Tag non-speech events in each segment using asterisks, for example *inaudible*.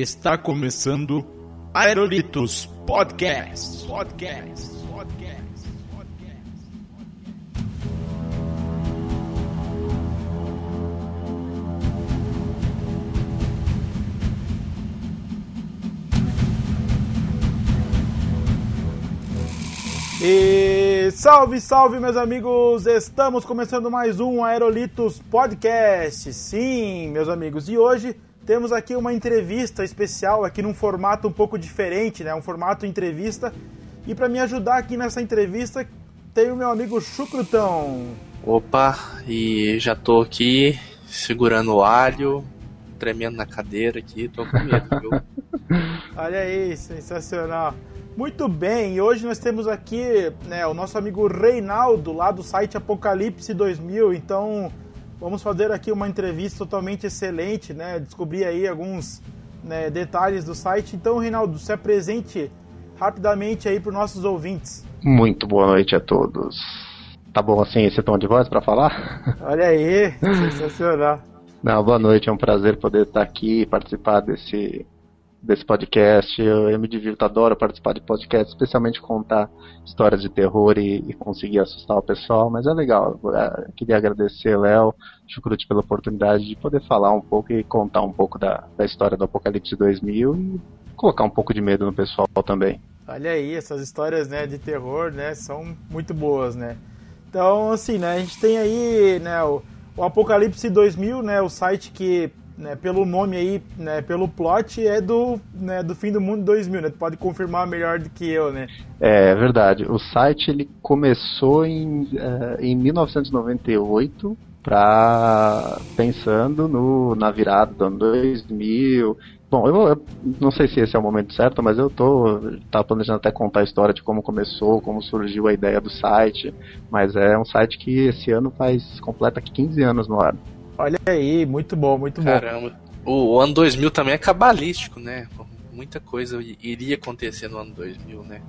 Está começando Aerolitos Podcast. Podcast. Podcast. E salve, salve, meus amigos! Estamos começando mais um Aerolitos Podcast. Sim, meus amigos, e hoje temos aqui uma entrevista especial aqui num formato um pouco diferente, né? Um formato entrevista. E para me ajudar aqui nessa entrevista, tem o meu amigo Chucrutão. Opa, e já tô aqui segurando o alho, tremendo na cadeira aqui, tô com medo, *laughs* viu? Olha aí, sensacional. Muito bem, e hoje nós temos aqui né, o nosso amigo Reinaldo, lá do site Apocalipse 2000. Então, vamos fazer aqui uma entrevista totalmente excelente, né? Descobrir aí alguns né, detalhes do site. Então, Reinaldo, se apresente rapidamente aí para os nossos ouvintes. Muito boa noite a todos. Tá bom assim esse tom de voz para falar? Olha aí, sensacional. *laughs* Não, boa noite, é um prazer poder estar aqui e participar desse desse podcast. Eu, eu, me divirto, adoro participar de podcast, especialmente contar histórias de terror e, e conseguir assustar o pessoal, mas é legal. Eu queria agradecer, Léo, Chucrute, pela oportunidade de poder falar um pouco e contar um pouco da, da história do Apocalipse 2000 e colocar um pouco de medo no pessoal também. Olha aí, essas histórias né, de terror né, são muito boas, né? Então, assim, né, a gente tem aí né, o, o Apocalipse 2000, né, o site que né, pelo nome aí, né, pelo plot, é do, né, do fim do mundo 2000, né? Tu pode confirmar melhor do que eu, né? É, é verdade. O site ele começou em, uh, em 1998 para pensando no, na virada do ano 2000. Bom, eu, eu, não sei se esse é o momento certo, mas eu tô tava planejando até contar a história de como começou, como surgiu a ideia do site, mas é um site que esse ano faz completa 15 anos no ar. Olha aí, muito bom, muito Caramba. bom. O, o ano 2000 também é cabalístico, né? Muita coisa iria acontecer no ano 2000, né?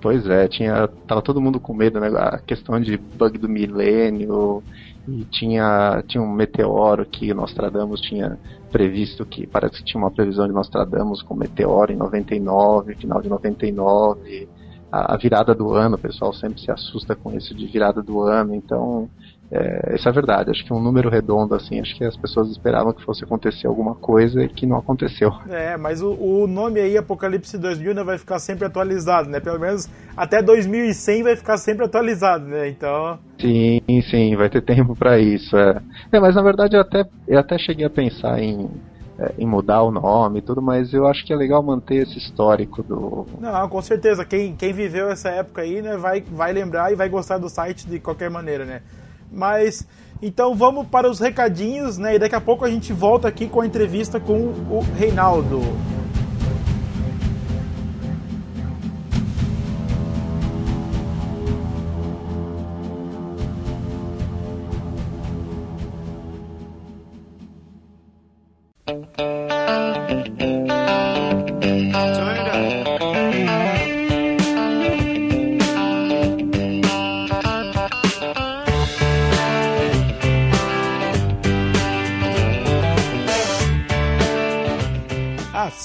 Pois é, tinha tava todo mundo com medo, né? A questão de bug do milênio e tinha tinha um meteoro que Nostradamus tinha previsto que parece que tinha uma previsão de Nostradamus com meteoro em 99, final de 99. A, a virada do ano, o pessoal sempre se assusta com isso de virada do ano, então é, isso é verdade. Acho que um número redondo, assim, acho que as pessoas esperavam que fosse acontecer alguma coisa e que não aconteceu. É, mas o, o nome aí, Apocalipse 2000, né, vai ficar sempre atualizado, né? Pelo menos até 2100 vai ficar sempre atualizado, né? Então. Sim, sim, vai ter tempo para isso. É. é, mas na verdade eu até, eu até cheguei a pensar em, é, em mudar o nome e tudo, mas eu acho que é legal manter esse histórico do. Não, com certeza. Quem, quem viveu essa época aí, né, vai, vai lembrar e vai gostar do site de qualquer maneira, né? Mas então vamos para os recadinhos, né? E daqui a pouco a gente volta aqui com a entrevista com o Reinaldo.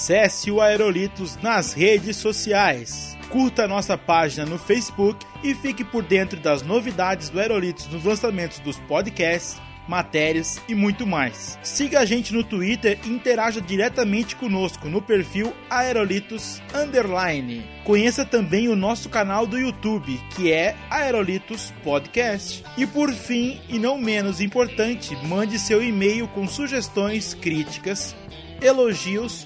Acesse o Aerolitos nas redes sociais. Curta nossa página no Facebook e fique por dentro das novidades do Aerolitos nos lançamentos dos podcasts, matérias e muito mais. Siga a gente no Twitter e interaja diretamente conosco no perfil Aerolitos Underline. Conheça também o nosso canal do YouTube, que é Aerolitos Podcast. E por fim, e não menos importante, mande seu e-mail com sugestões, críticas, elogios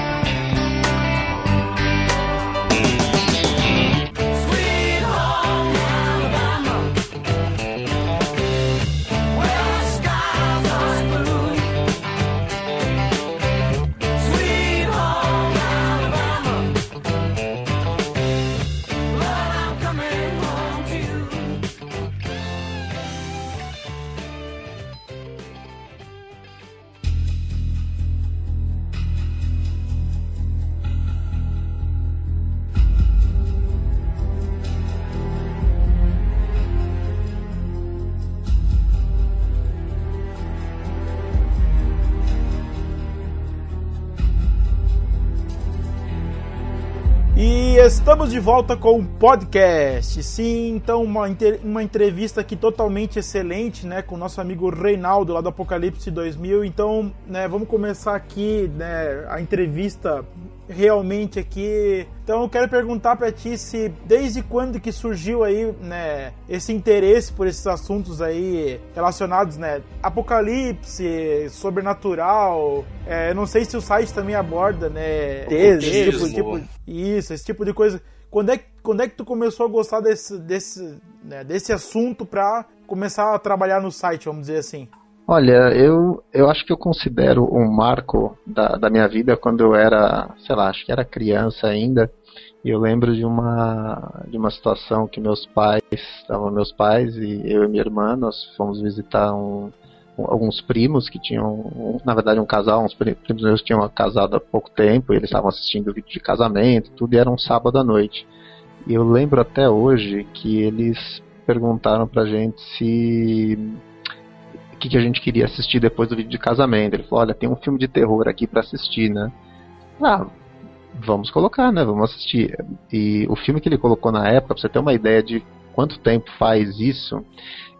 Estamos de volta com o podcast. Sim, então uma, uma entrevista aqui totalmente excelente, né, com o nosso amigo Reinaldo lá do Apocalipse 2000. Então, né, vamos começar aqui, né, a entrevista realmente aqui. Então eu quero perguntar para ti se desde quando que surgiu aí, né, esse interesse por esses assuntos aí relacionados, né, apocalipse, sobrenatural. É, eu não sei se o site também aborda, né, esse tipo, tipo, isso, esse tipo de coisa. Quando é, quando é que tu começou a gostar desse, desse, né, desse assunto para começar a trabalhar no site, vamos dizer assim? Olha, eu, eu acho que eu considero um marco da, da minha vida quando eu era, sei lá, acho que era criança ainda. E eu lembro de uma, de uma situação que meus pais, estavam meus pais e eu e minha irmã, nós fomos visitar um, alguns primos que tinham, na verdade, um casal, uns primos meus tinham casado há pouco tempo, e eles estavam assistindo vídeo de casamento, tudo, e era um sábado à noite. E eu lembro até hoje que eles perguntaram pra gente se que, que a gente queria assistir depois do vídeo de casamento. Ele falou, olha, tem um filme de terror aqui para assistir, né? Ah, vamos colocar, né? Vamos assistir. E o filme que ele colocou na época, pra você ter uma ideia de quanto tempo faz isso,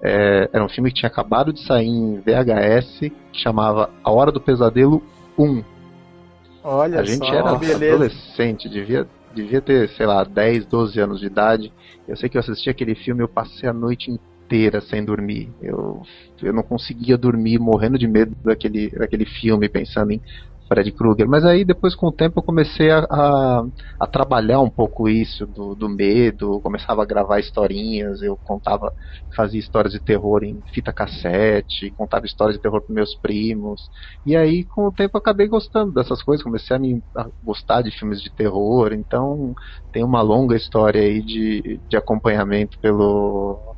é, era um filme que tinha acabado de sair em VHS, que chamava A Hora do Pesadelo 1. Olha A gente só, era beleza. adolescente, devia, devia ter, sei lá, 10, 12 anos de idade. Eu sei que eu assisti aquele filme, eu passei a noite inteira inteira sem dormir. Eu, eu não conseguia dormir, morrendo de medo daquele, daquele filme, pensando em Fred Krueger. Mas aí depois com o tempo eu comecei a, a, a, trabalhar um pouco isso do, do medo, começava a gravar historinhas, eu contava, fazia histórias de terror em fita cassete, contava histórias de terror para meus primos. E aí com o tempo eu acabei gostando dessas coisas, comecei a, me, a gostar de filmes de terror, então tem uma longa história aí de, de acompanhamento pelo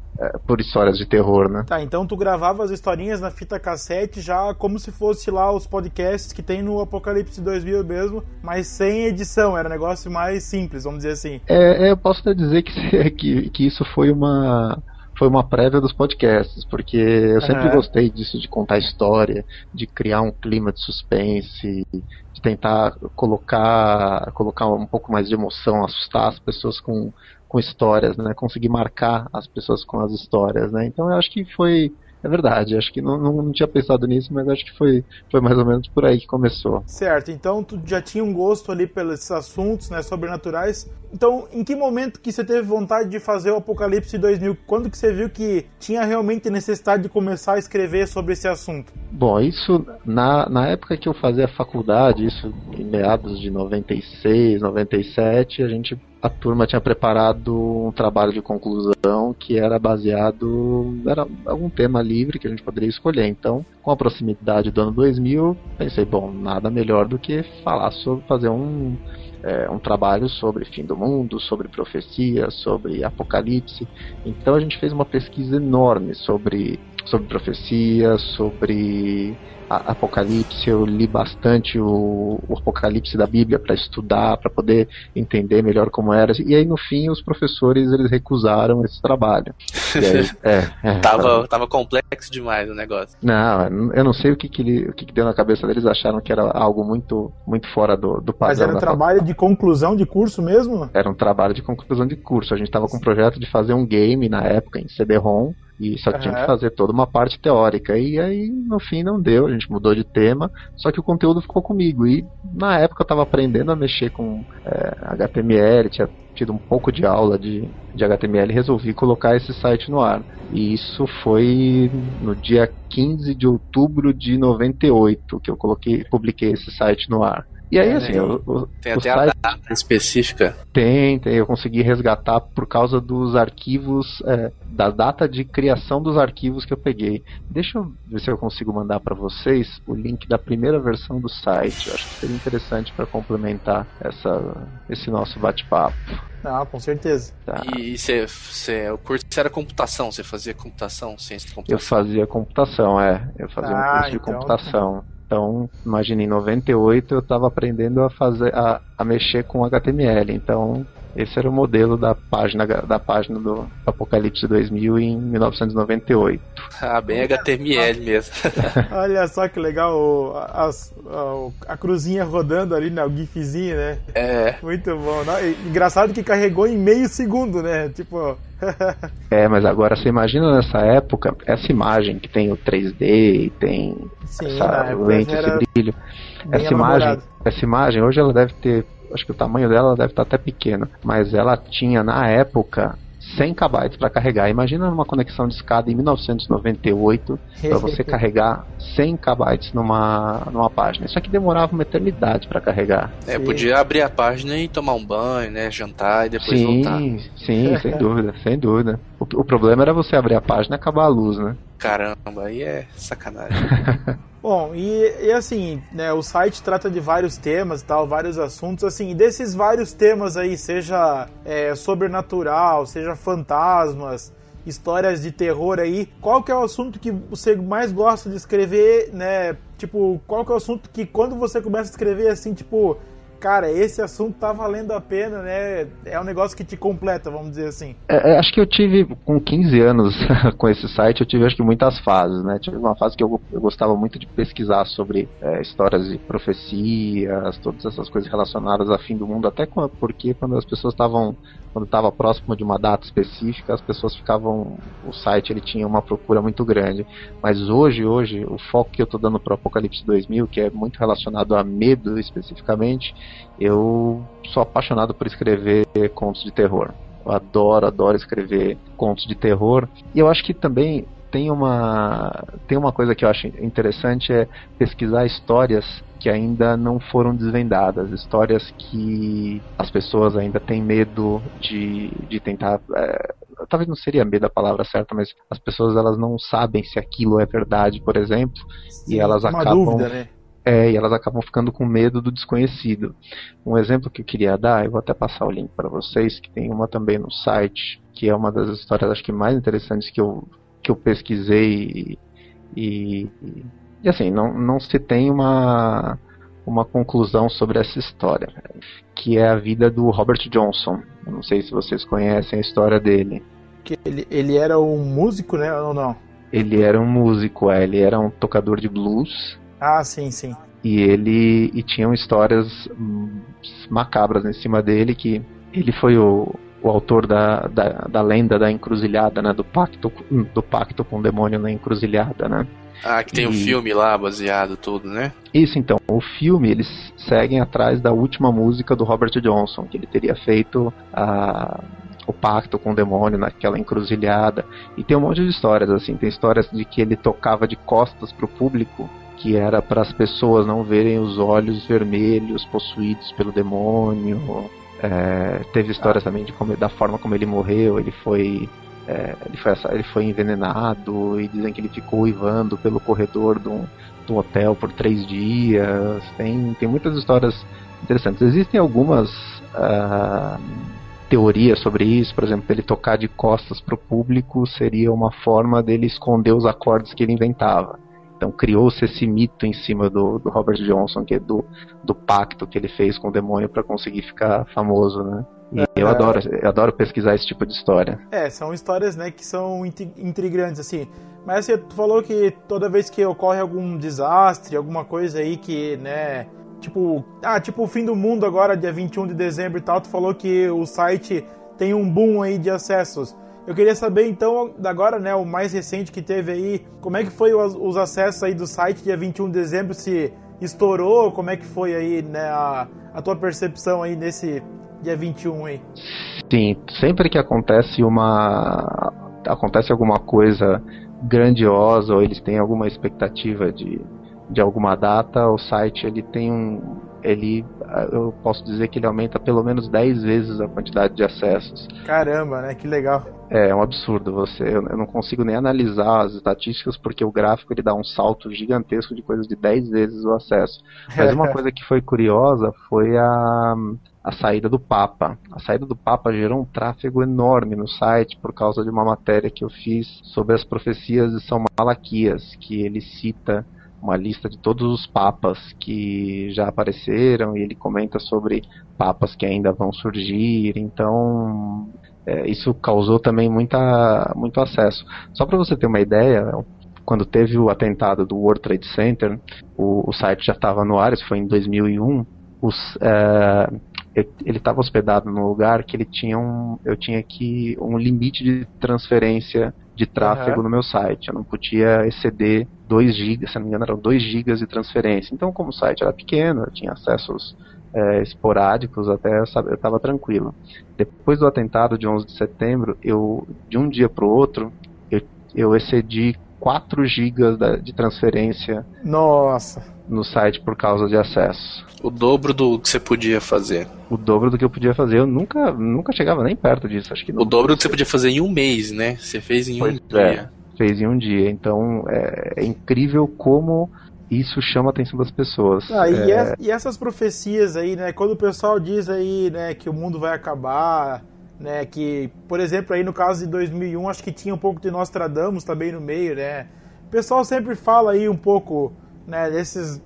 por histórias de terror, né? Tá, então tu gravava as historinhas na fita cassete já como se fosse lá os podcasts que tem no Apocalipse 2000 mesmo, mas sem edição, era um negócio mais simples, vamos dizer assim. É, é eu posso até dizer que, *laughs* que, que isso foi uma foi uma prévia dos podcasts, porque eu sempre uhum. gostei disso, de contar história, de criar um clima de suspense, de tentar colocar, colocar um pouco mais de emoção, assustar as pessoas com, com histórias, né? Conseguir marcar as pessoas com as histórias, né? Então eu acho que foi é verdade, acho que não, não, não, tinha pensado nisso, mas acho que foi, foi mais ou menos por aí que começou. Certo, então tu já tinha um gosto ali pelos assuntos né, sobrenaturais. Então, em que momento que você teve vontade de fazer o Apocalipse 2000? Quando que você viu que tinha realmente necessidade de começar a escrever sobre esse assunto? Bom, isso na, na época que eu fazia faculdade, isso em meados de 96, 97, a gente a turma tinha preparado um trabalho de conclusão que era baseado era algum tema livre que a gente poderia escolher. Então, com a proximidade do ano 2000, pensei, bom, nada melhor do que falar sobre fazer um é, um trabalho sobre fim do mundo, sobre profecia, sobre apocalipse. Então a gente fez uma pesquisa enorme sobre sobre profecia, sobre Apocalipse, eu li bastante o, o Apocalipse da Bíblia para estudar, para poder entender melhor como era. E aí no fim os professores eles recusaram esse trabalho. Aí, *laughs* é, é, tava, tava complexo demais o negócio. Não, eu não sei o que que, ele, o que, que deu na cabeça deles, acharam que era algo muito, muito fora do, do padrão. Mas era um trabalho de conclusão de curso mesmo? Era um trabalho de conclusão de curso. A gente estava com um projeto de fazer um game na época em CD-ROM e só que tinha que fazer toda uma parte teórica. E aí, no fim, não deu, a gente mudou de tema, só que o conteúdo ficou comigo. E na época eu estava aprendendo a mexer com é, HTML, tinha tido um pouco de aula de, de HTML e resolvi colocar esse site no ar. E isso foi no dia 15 de outubro de 98 que eu coloquei, publiquei esse site no ar. E aí, é, assim, o, o, tem até site... a data específica? Tem, tem, eu consegui resgatar por causa dos arquivos, é, da data de criação dos arquivos que eu peguei. Deixa eu ver se eu consigo mandar para vocês o link da primeira versão do site. Eu acho que seria interessante para complementar essa, esse nosso bate-papo. Ah, com certeza. Tá. E cê, cê, o curso era computação, você fazia computação, ciência de computação? Eu fazia computação, é. Eu fazia ah, um curso de então... computação. Então, imagine, em 98 eu estava aprendendo a fazer, a, a mexer com HTML. Então, Esse era o modelo da página da página do Apocalipse 2000 em 1998. Ah, bem HTML mesmo. *laughs* Olha só que legal a, a, a, cruzinha rodando ali, né? O gifzinho, né? É. Muito bom. Engraçado que carregou em meio segundo, né? Tipo. *laughs* é, mas agora você imagina nessa época essa imagem que tem o 3D e tem Sim, essa lente, esse brilho. Essa imagem, essa imagem hoje ela deve ter acho que o tamanho dela deve estar até pequeno, mas ela tinha na época 100 KB para carregar. Imagina uma conexão de escada em 1998 para você carregar 100 KB numa, numa página. Isso aqui demorava uma eternidade para carregar. É, sim. podia abrir a página e tomar um banho, né, jantar e depois sim, voltar. Sim, sem dúvida, sem dúvida. O, o problema era você abrir a página e acabar a luz, né? Caramba, aí é sacanagem. *laughs* Bom, e, e, assim, né, o site trata de vários temas e tal, vários assuntos, assim, desses vários temas aí, seja é, sobrenatural, seja fantasmas, histórias de terror aí, qual que é o assunto que você mais gosta de escrever, né, tipo, qual que é o assunto que quando você começa a escrever, assim, tipo, cara, esse assunto tá valendo a pena, né? É um negócio que te completa, vamos dizer assim. É, é acho que eu tive, com 15 anos *laughs* com esse site, eu tive acho que muitas fases, né? Tive uma fase que eu, eu gostava muito de pesquisar sobre é, histórias de profecias, todas essas coisas relacionadas a fim do mundo, até porque quando as pessoas estavam quando estava próximo de uma data específica, as pessoas ficavam, o site ele tinha uma procura muito grande. Mas hoje, hoje, o foco que eu estou dando para o Apocalipse 2000, que é muito relacionado a medo especificamente, eu sou apaixonado por escrever contos de terror. Eu adoro, adoro escrever contos de terror. E eu acho que também tem uma tem uma coisa que eu acho interessante é pesquisar histórias que ainda não foram desvendadas, histórias que as pessoas ainda têm medo de, de tentar. É, talvez não seria medo a palavra certa, mas as pessoas elas não sabem se aquilo é verdade, por exemplo, Sim, e elas acabam. Dúvida, né? É, e elas acabam ficando com medo do desconhecido. Um exemplo que eu queria dar, eu vou até passar o link para vocês, que tem uma também no site, que é uma das histórias acho que mais interessantes que eu, que eu pesquisei e, e e assim, não, não se tem uma, uma conclusão sobre essa história, que é a vida do Robert Johnson. Eu não sei se vocês conhecem a história dele. Que ele, ele era um músico, né, ou não? Ele era um músico, é, ele era um tocador de blues. Ah, sim, sim. E ele e tinham histórias macabras em cima dele que ele foi o, o autor da, da, da lenda da encruzilhada, né, do pacto do pacto com o demônio na encruzilhada, né? Ah, que tem o um filme lá baseado tudo, né? Isso então, o filme eles seguem atrás da última música do Robert Johnson, que ele teria feito a o pacto com o demônio naquela encruzilhada. E tem um monte de histórias assim, tem histórias de que ele tocava de costas pro público, que era para as pessoas não verem os olhos vermelhos possuídos pelo demônio. É, teve histórias ah. também de como, da forma como ele morreu, ele foi é, ele, foi, ele foi envenenado e dizem que ele ficou uivando pelo corredor do, do hotel por três dias. Tem, tem muitas histórias interessantes. Existem algumas uh, teorias sobre isso, por exemplo, ele tocar de costas para o público seria uma forma dele esconder os acordes que ele inventava. Então criou-se esse mito em cima do, do Robert Johnson, que é do, do pacto que ele fez com o demônio para conseguir ficar famoso, né? E é, eu adoro, eu adoro pesquisar esse tipo de história. É, são histórias, né, que são intrigantes, assim. Mas você falou que toda vez que ocorre algum desastre, alguma coisa aí que, né, tipo, ah, tipo o fim do mundo agora, dia 21 de dezembro e tal, tu falou que o site tem um boom aí de acessos. Eu queria saber então, agora, né, o mais recente que teve aí, como é que foi os, os acessos aí do site dia 21 de dezembro, se estourou, como é que foi aí, né, a, a tua percepção aí nesse dia 21 aí. Sim, sempre que acontece uma acontece alguma coisa grandiosa ou eles têm alguma expectativa de, de alguma data, o site ele tem um ele eu posso dizer que ele aumenta pelo menos 10 vezes a quantidade de acessos. Caramba, né? Que legal. É, é um absurdo você. Eu, eu, não consigo nem analisar as estatísticas porque o gráfico ele dá um salto gigantesco de coisas de 10 vezes o acesso. Mas uma *laughs* coisa que foi curiosa foi a a saída do Papa. A saída do Papa gerou um tráfego enorme no site por causa de uma matéria que eu fiz sobre as profecias de São Malaquias, que ele cita uma lista de todos os papas que já apareceram e ele comenta sobre papas que ainda vão surgir. Então, é, isso causou também muita, muito acesso. Só para você ter uma ideia, quando teve o atentado do World Trade Center, o, o site já estava no ar, isso foi em 2001. Os, é, ele estava hospedado num lugar que ele tinha um, eu tinha que um limite de transferência de tráfego uhum. no meu site. Eu não podia exceder 2 GB, se não me engano, eram 2 GB de transferência. Então, como o site era pequeno, eu tinha acessos é, esporádicos, até eu estava tranquilo. Depois do atentado de 11 de setembro, eu de um dia para o outro, eu, eu excedi 4 GB de transferência. Nossa! No site por causa de acesso. O dobro do que você podia fazer. O dobro do que eu podia fazer. Eu nunca, nunca chegava nem perto disso. Acho que o dobro do que você podia fazer em um mês, né? Você fez em pois um é, dia. Fez em um dia. Então é, é incrível como isso chama a atenção das pessoas. Ah, e, é... e, essas profecias aí, né? Quando o pessoal diz aí, né, que o mundo vai acabar, né, que, por exemplo, aí no caso de 2001, acho que tinha um pouco de Nostradamus também no meio, né? O pessoal sempre fala aí um pouco, né, desses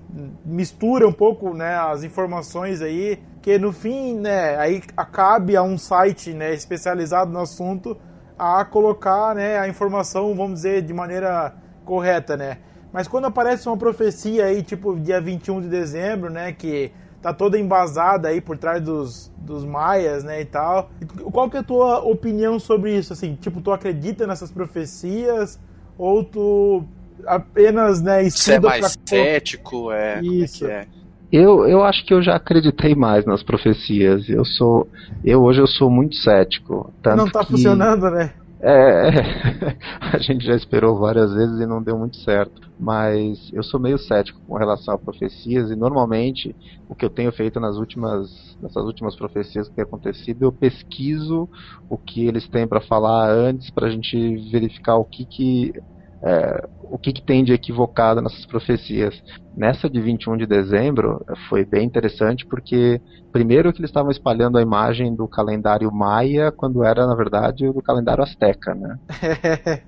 mistura um pouco, né, as informações aí, que no fim, né, aí cabe a um site, né, especializado no assunto a colocar, né, a informação, vamos dizer, de maneira correta, né? Mas quando aparece uma profecia aí, tipo dia 21 de dezembro, né, que tá toda embasada aí por trás dos, dos maias, né, e tal. Qual que é a tua opinião sobre isso, assim? Tipo, tu acredita nessas profecias ou tu apenas, né, estuda Você é mais pra... cético, é, isso. É, é Eu, eu acho que eu já acreditei mais nas profecias. Eu sou, eu hoje eu sou muito cético. Não tá que... funcionando, né? É, *laughs* a gente já esperou várias vezes e não deu muito certo. Mas eu sou meio cético com relação a profecias e normalmente o que eu tenho feito nas últimas, nessas últimas profecias que tem acontecido, eu pesquiso o que eles têm para falar antes para a gente verificar o que que é, o que, que, tem de equivocado nessas profecias. Nessa de 21 de dezembro foi bem interessante porque primeiro que eles estavam espalhando a imagem do calendário maia quando era na verdade o do calendário asteca, né? *laughs*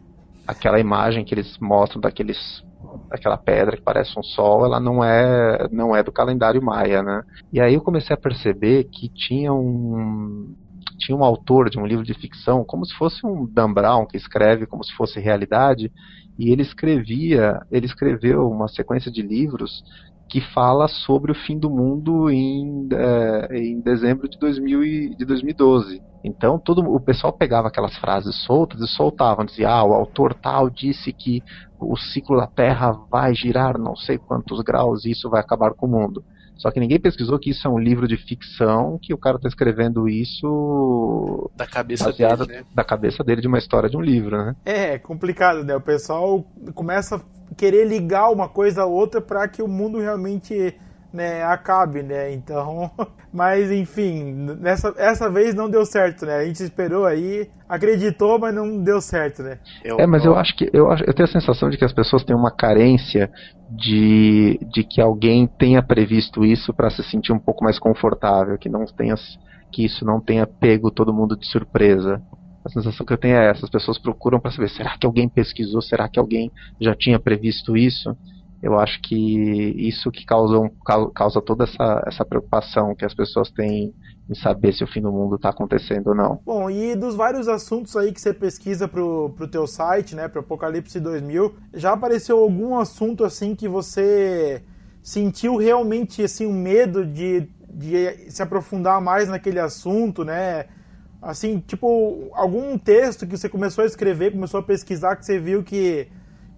Aquela imagem que eles mostram daqueles aquela pedra que parece um sol, ela não é não é do calendário maia, né? E aí eu comecei a perceber que tinha um tinha um autor de um livro de ficção, como se fosse um Dan Brown que escreve como se fosse realidade, e ele escrevia, ele escreveu uma sequência de livros que fala sobre o fim do mundo em, é, em dezembro de, 2000 e, de 2012. Então todo o pessoal pegava aquelas frases soltas e soltavam, dizia, ah, o autor tal disse que o ciclo da Terra vai girar não sei quantos graus e isso vai acabar com o mundo. Só que ninguém pesquisou que isso é um livro de ficção, que o cara está escrevendo isso da cabeça dele, né? da cabeça dele de uma história de um livro, né? É, é complicado, né? O pessoal começa a querer ligar uma coisa a outra para que o mundo realmente né, acabe, né? Então, *laughs* mas enfim, nessa essa vez não deu certo, né? A gente esperou aí, acreditou, mas não deu certo, né? Eu, é, mas eu acho que eu, eu tenho a sensação de que as pessoas têm uma carência de, de que alguém tenha previsto isso para se sentir um pouco mais confortável, que não tenha que isso não tenha pego todo mundo de surpresa. A sensação que eu tenho é essa, as pessoas procuram para saber, será que alguém pesquisou, será que alguém já tinha previsto isso? Eu acho que isso que causa, um, causa toda essa, essa preocupação que as pessoas têm em saber se o fim do mundo está acontecendo ou não. Bom, e dos vários assuntos aí que você pesquisa pro, pro teu site, né, pro Apocalipse 2000, já apareceu algum assunto assim que você sentiu realmente assim um medo de, de se aprofundar mais naquele assunto, né? Assim, tipo, algum texto que você começou a escrever, começou a pesquisar que você viu que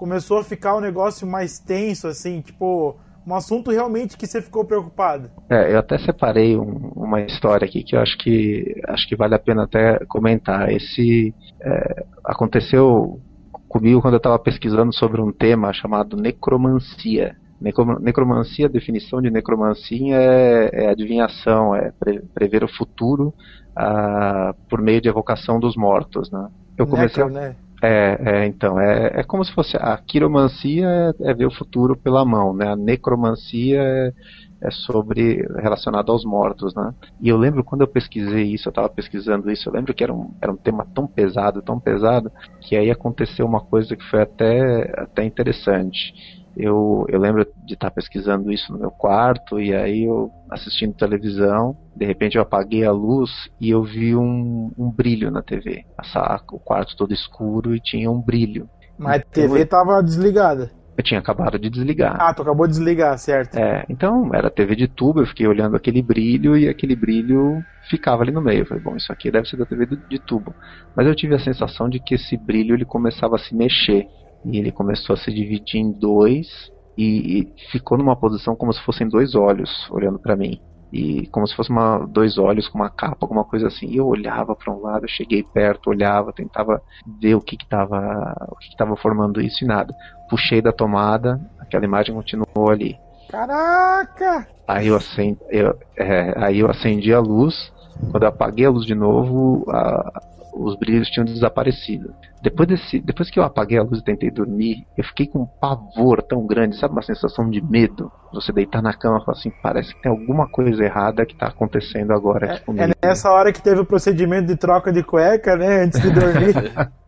começou a ficar um negócio mais tenso, assim, tipo, um assunto realmente que você ficou preocupado. É, eu até separei um, uma história aqui que eu acho que acho que vale a pena até comentar. Esse é, aconteceu comigo quando eu estava pesquisando sobre um tema chamado necromancia. Necromancia, a definição de necromancia é, é adivinhação, é pre, prever o futuro ah, por meio de evocação dos mortos, né? Eu comecei Necro, né? É, é, então, é, é como se fosse. A quiromancia é, é ver o futuro pela mão, né? A necromancia é, é sobre. relacionado aos mortos, né? E eu lembro quando eu pesquisei isso, eu estava pesquisando isso, eu lembro que era um, era um tema tão pesado, tão pesado, que aí aconteceu uma coisa que foi até, até interessante. Eu, eu lembro de estar pesquisando isso no meu quarto e aí eu assistindo televisão, de repente eu apaguei a luz e eu vi um, um brilho na TV. A, o quarto todo escuro e tinha um brilho. Mas a TV estava desligada. Eu tinha acabado de desligar. Ah, tu acabou de desligar, certo. É, então era TV de tubo, eu fiquei olhando aquele brilho e aquele brilho ficava ali no meio. Eu falei, bom, isso aqui deve ser da TV de tubo. Mas eu tive a sensação de que esse brilho ele começava a se mexer. E ele começou a se dividir em dois e, e ficou numa posição como se fossem dois olhos olhando para mim e como se fosse uma, dois olhos com uma capa, alguma coisa assim. E eu olhava para um lado, cheguei perto, olhava, tentava ver o que estava o que estava formando isso e nada. Puxei da tomada, aquela imagem continuou ali. Caraca! Aí eu acendi, eu, é, aí eu acendi a luz. Quando eu apaguei a luz de novo, a, os brilhos tinham desaparecido. Depois, desse, depois que eu apaguei a luz e tentei dormir, eu fiquei com um pavor tão grande, sabe? Uma sensação de medo. Você deitar na cama e falar assim: parece que tem alguma coisa errada que está acontecendo agora aqui é, comigo. É nessa hora que teve o procedimento de troca de cueca, né? Antes de dormir. *laughs*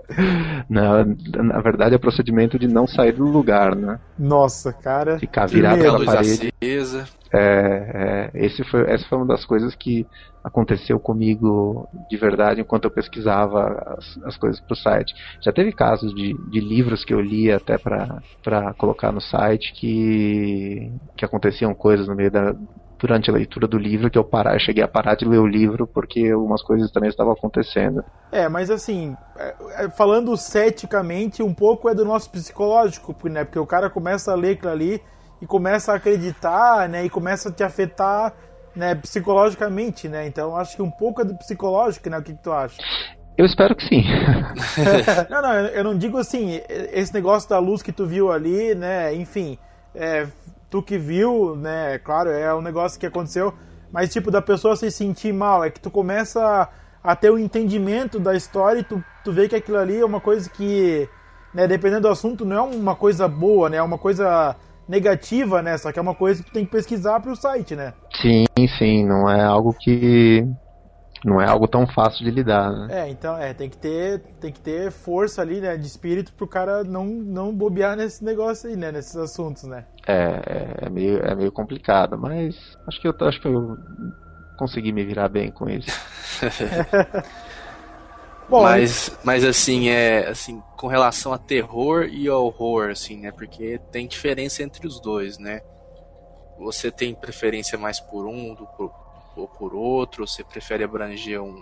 não, na verdade é o procedimento de não sair do lugar, né? Nossa, cara. Ficar virado pela parede. Acesa. É, é, esse foi, essa foi uma das coisas que aconteceu comigo de verdade enquanto eu pesquisava as, as coisas para o site. Já teve casos de, de livros que eu li até para colocar no site que, que aconteciam coisas no meio da, durante a leitura do livro que eu parar, eu cheguei a parar de ler o livro porque algumas coisas também estavam acontecendo. É, mas assim, é, é, falando ceticamente, um pouco é do nosso psicológico, né? Porque o cara começa a ler aquilo ali e começa a acreditar, né? E começa a te afetar, né? Psicologicamente, né? Então acho que um pouco é do psicológico, né? O que, que tu acha? Eu espero que sim. *laughs* não, não, eu não digo assim, esse negócio da luz que tu viu ali, né? Enfim, é, tu que viu, né? Claro, é um negócio que aconteceu, mas tipo, da pessoa se sentir mal, é que tu começa a ter o um entendimento da história e tu, tu vê que aquilo ali é uma coisa que, né, dependendo do assunto, não é uma coisa boa, né? É uma coisa negativa, né? Só que é uma coisa que tu tem que pesquisar para o site, né? Sim, sim, não é algo que não é algo tão fácil de lidar, né? É, então, é, tem que ter, tem que ter força ali, né, de espírito pro cara não, não bobear nesse negócio aí, né, nesses assuntos, né? É, é, é meio, é meio complicado, mas acho que eu acho que eu consegui me virar bem com isso. *laughs* *laughs* Bom, mas, mas assim, é assim, com relação a terror e horror, assim, né? Porque tem diferença entre os dois, né? Você tem preferência mais por um do, por, ou por outro? Você prefere abranger um,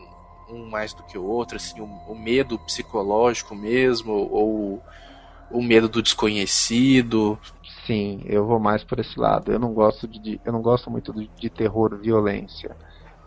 um mais do que o outro? Assim, o, o medo psicológico mesmo? Ou o medo do desconhecido? Sim, eu vou mais por esse lado. Eu não gosto de, eu não gosto muito de, de terror violência.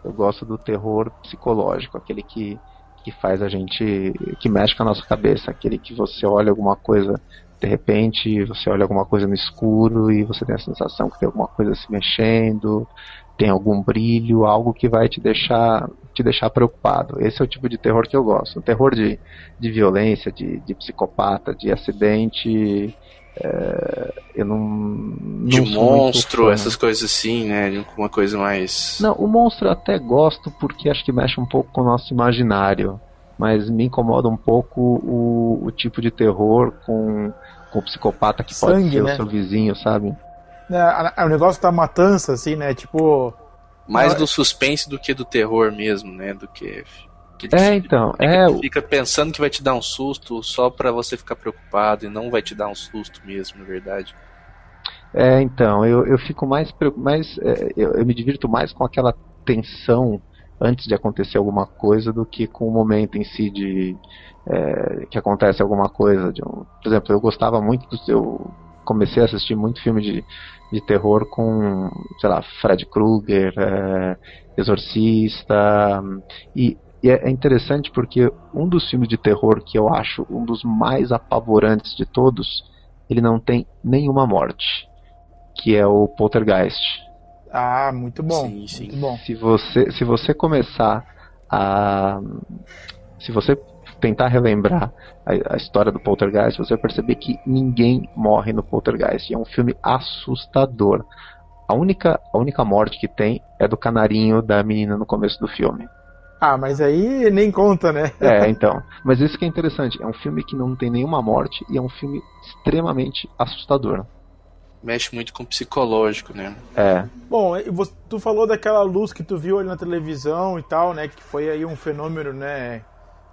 Eu gosto do terror psicológico, aquele que que faz a gente. que mexe com a nossa cabeça, aquele que você olha alguma coisa, de repente você olha alguma coisa no escuro e você tem a sensação que tem alguma coisa se mexendo, tem algum brilho, algo que vai te deixar te deixar preocupado. Esse é o tipo de terror que eu gosto. O terror de, de violência, de, de psicopata, de acidente, é, eu não. não de monstro, essas coisas assim, né? Uma coisa mais. Não, o monstro eu até gosto porque acho que mexe um pouco com o nosso imaginário. Mas me incomoda um pouco o, o tipo de terror com, com o psicopata que Sangue, pode ser né? o seu vizinho, sabe? É, é, o negócio da matança, assim, né? Tipo. Mais do suspense do que do terror mesmo, né? Do que que é, então. Fica, é... fica pensando que vai te dar um susto só para você ficar preocupado e não vai te dar um susto mesmo, na verdade. É, então, eu, eu fico mais. mais é, eu, eu, me divirto mais com aquela tensão antes de acontecer alguma coisa do que com o momento em si de. É, que acontece alguma coisa. De um, por exemplo, eu gostava muito do. Eu comecei a assistir muito filme de, de terror com, sei lá, Fred Krueger, é, Exorcista. E e é, é interessante porque um dos filmes de terror que eu acho um dos mais apavorantes de todos, ele não tem nenhuma morte, que é o Poltergeist. Ah, muito bom. Sim, sim. Muito bom. Se você, se você começar a. Se você tentar relembrar a, a, história do Poltergeist, você vai perceber que ninguém morre no Poltergeist. É um filme assustador. A única, a única morte que tem é do canarinho da menina no começo do filme. Ah, mas aí nem conta, né? É, *laughs* então. Mas isso que é interessante. É um filme que não tem nenhuma morte e é um filme extremamente assustador. mexe muito com o psicológico, né? É. Bom, tu falou daquela luz que tu viu ali na televisão e tal, né? Que foi aí um fenômeno, né?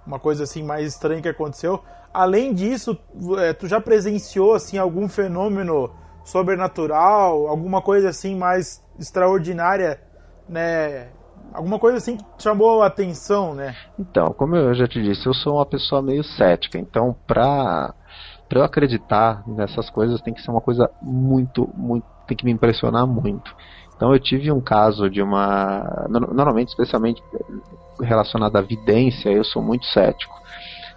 Uma coisa assim mais estranha que aconteceu. Além disso, é, tu já presenciou assim algum fenômeno sobrenatural, alguma coisa assim mais extraordinária, né? Alguma coisa assim que chamou a atenção, né? Então, como eu já te disse, eu sou uma pessoa meio cética, então pra para eu acreditar nessas coisas tem que ser uma coisa muito, muito, tem que me impressionar muito. Então eu tive um caso de uma, normalmente, especialmente relacionado à vidência, eu sou muito cético.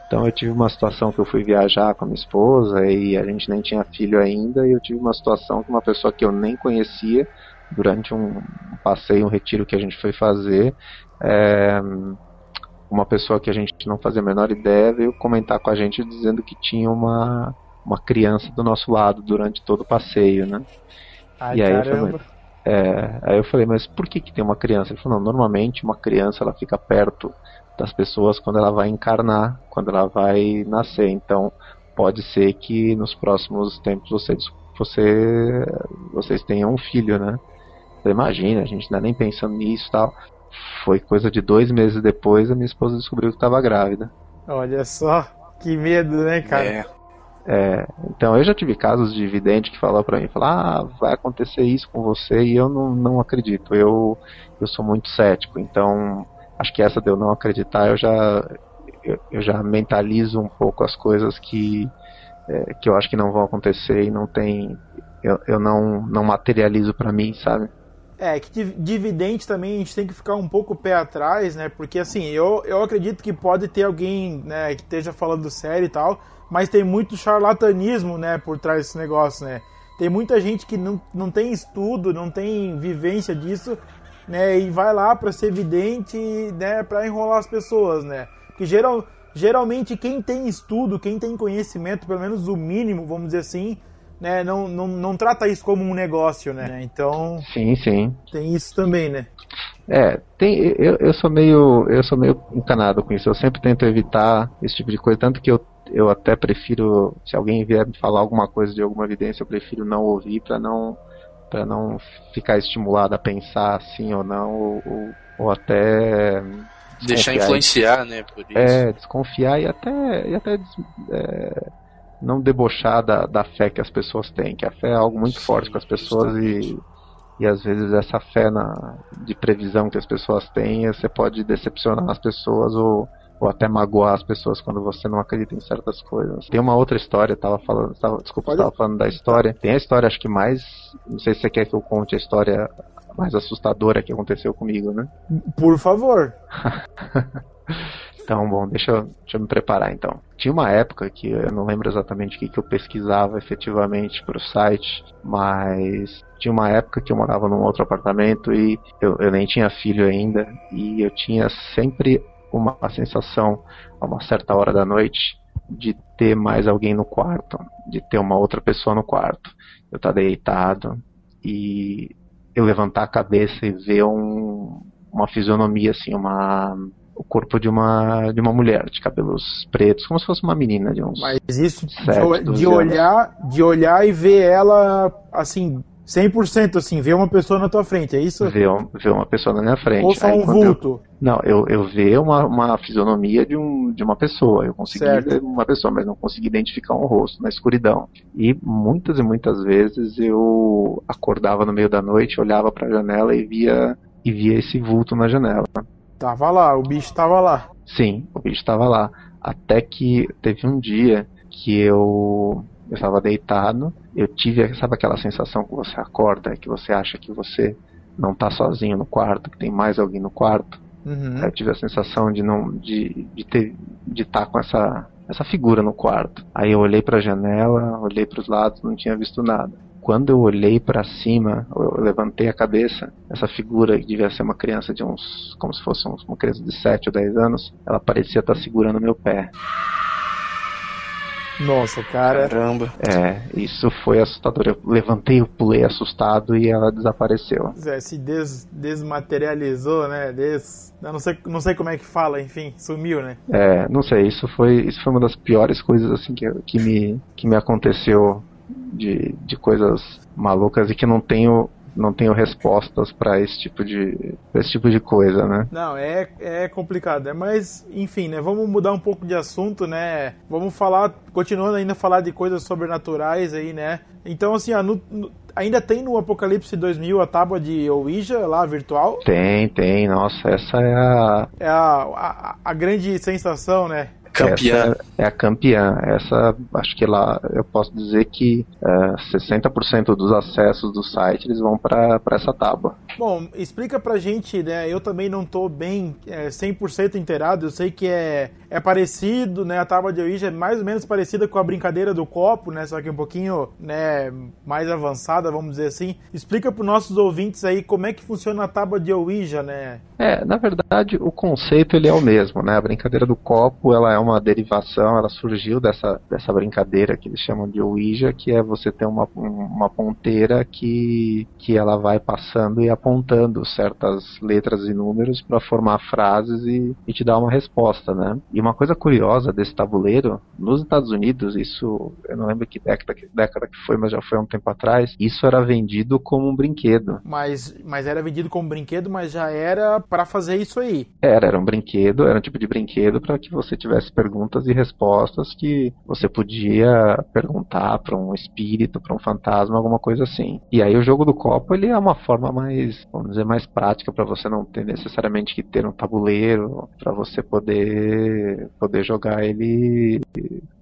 Então eu tive uma situação que eu fui viajar com a minha esposa e a gente nem tinha filho ainda e eu tive uma situação com uma pessoa que eu nem conhecia durante um passeio, um retiro que a gente foi fazer. É, uma pessoa que a gente não fazia a menor ideia veio comentar com a gente dizendo que tinha uma, uma criança do nosso lado durante todo o passeio, né? Ai, e aí caramba. eu falei, é, aí eu falei, mas por que, que tem uma criança? Ele falou, não, normalmente uma criança ela fica perto das pessoas quando ela vai encarnar, quando ela vai nascer. Então pode ser que nos próximos tempos você, você vocês tenham um filho, né? Você imagina, a gente não é nem pensando nisso tal. Foi coisa de dois meses depois a minha esposa descobriu que estava grávida. Olha só, que medo, né, cara? É. É, então eu já tive casos de vidente que falou para mim, falar, ah, vai acontecer isso com você e eu não, não acredito. Eu, eu sou muito cético, então acho que essa de eu não acreditar eu já eu, eu já mentalizo um pouco as coisas que é, que eu acho que não vão acontecer e não tem eu, eu não não materializo para mim, sabe? É, que dividente também a gente tem que ficar um pouco pé atrás, né? Porque assim, eu, eu acredito que pode ter alguém, né, que esteja falando sério e tal, mas tem muito charlatanismo, né, por trás desse negócio, né? Tem muita gente que não, não tem estudo, não tem vivência disso, né, e vai lá para ser vidente, né, para enrolar as pessoas, né? Que geral, geralmente quem tem estudo, quem tem conhecimento, pelo menos o mínimo, vamos dizer assim, né, não, não, não trata isso como um negócio, né? Então. Sim, sim. Tem isso também, né? É, tem, eu, eu sou meio eu sou meio encanado com isso. Eu sempre tento evitar esse tipo de coisa, tanto que eu, eu até prefiro, se alguém vier me falar alguma coisa de alguma evidência, eu prefiro não ouvir para não para não ficar estimulado a pensar sim ou não ou, ou, ou até deixar influenciar, né, por isso. É, desconfiar e até e até é, não debochar da, da fé que as pessoas têm, que a fé é algo muito Sim, forte com as pessoas e, e às vezes essa fé na, de previsão que as pessoas têm, você pode decepcionar as pessoas ou, ou até magoar as pessoas quando você não acredita em certas coisas. Tem uma outra história, tava falando, tava, desculpa, estava falando da história. Tem a história, acho que mais, não sei se você quer que eu conte a história mais assustadora que aconteceu comigo, né? Por favor. *laughs* Então, bom, deixa eu, deixa eu me preparar então. Tinha uma época que eu não lembro exatamente o que, que eu pesquisava efetivamente para o site, mas tinha uma época que eu morava num outro apartamento e eu, eu nem tinha filho ainda, e eu tinha sempre uma sensação, a uma certa hora da noite, de ter mais alguém no quarto, de ter uma outra pessoa no quarto. Eu estar deitado e eu levantar a cabeça e ver um, uma fisionomia assim, uma o corpo de uma de uma mulher de cabelos pretos, como se fosse uma menina de uns Mas isso 7, de, de olhar, de olhar e ver ela assim 100% assim, ver uma pessoa na tua frente, é isso? Ver, ver uma pessoa na minha frente. Ou só um vulto? Eu, não, eu, eu ver uma, uma fisionomia de, um, de uma pessoa. Eu consegui certo. ver uma pessoa, mas não consegui identificar um rosto na escuridão. E muitas e muitas vezes eu acordava no meio da noite, olhava para a janela e via, e via esse vulto na janela. Tava lá, o bicho tava lá. Sim, o bicho tava lá. Até que teve um dia que eu eu estava deitado, eu tive, sabe aquela sensação que você acorda, que você acha que você não está sozinho no quarto, que tem mais alguém no quarto. Uhum. Eu tive a sensação de não de, de ter de estar tá com essa essa figura no quarto. Aí eu olhei para a janela, olhei para os lados, não tinha visto nada quando eu olhei para cima, eu levantei a cabeça, essa figura que devia ser uma criança de uns, como se fosse uma criança de 7 ou 10 anos, ela parecia estar segurando meu pé. Nossa, cara. Caramba. É, isso foi assustador. Eu levantei, eu pulei assustado e ela desapareceu. É, se des, desmaterializou, né? Des, eu não sei, não sei como é que fala, enfim, sumiu, né? É, não sei, isso foi, isso foi uma das piores coisas assim que, que, me, que me aconteceu de, de coisas malucas e que não tenho não tenho respostas para esse tipo de esse tipo de coisa, né? Não, é, é complicado, né? Mas, enfim, né? Vamos mudar um pouco de assunto, né? Vamos falar, continuando ainda a falar de coisas sobrenaturais aí, né? Então, assim, ó, no, no, ainda tem no Apocalipse 2000 a tábua de Ouija lá, virtual? Tem, tem. Nossa, essa é a... É a, a, a grande sensação, né? Campeã. É a campeã. Essa, acho que lá eu posso dizer que uh, é, 60% dos acessos do site eles vão para essa tábua. Bom, explica pra gente, né? Eu também não tô bem é, 100% inteirado. Eu sei que é, é parecido, né? A tábua de Ouija é mais ou menos parecida com a brincadeira do copo, né? Só que um pouquinho, né, mais avançada, vamos dizer assim. Explica para nossos ouvintes aí como é que funciona a tábua de Ouija, né? É, na verdade, o conceito ele é o mesmo, né? A brincadeira do copo, ela é uma derivação, ela surgiu dessa, dessa brincadeira que eles chamam de Ouija, que é você ter uma, uma ponteira que, que ela vai passando e apontando certas letras e números para formar frases e, e te dar uma resposta, né? E uma coisa curiosa desse tabuleiro, nos Estados Unidos, isso, eu não lembro que década, que década que foi, mas já foi há um tempo atrás, isso era vendido como um brinquedo. Mas, mas era vendido como brinquedo, mas já era para fazer isso aí. Era, era um brinquedo, era um tipo de brinquedo para que você tivesse perguntas e respostas que você podia perguntar para um espírito, para um fantasma, alguma coisa assim. E aí o jogo do copo, ele é uma forma mais, vamos dizer, mais prática para você não ter necessariamente que ter um tabuleiro, para você poder poder jogar ele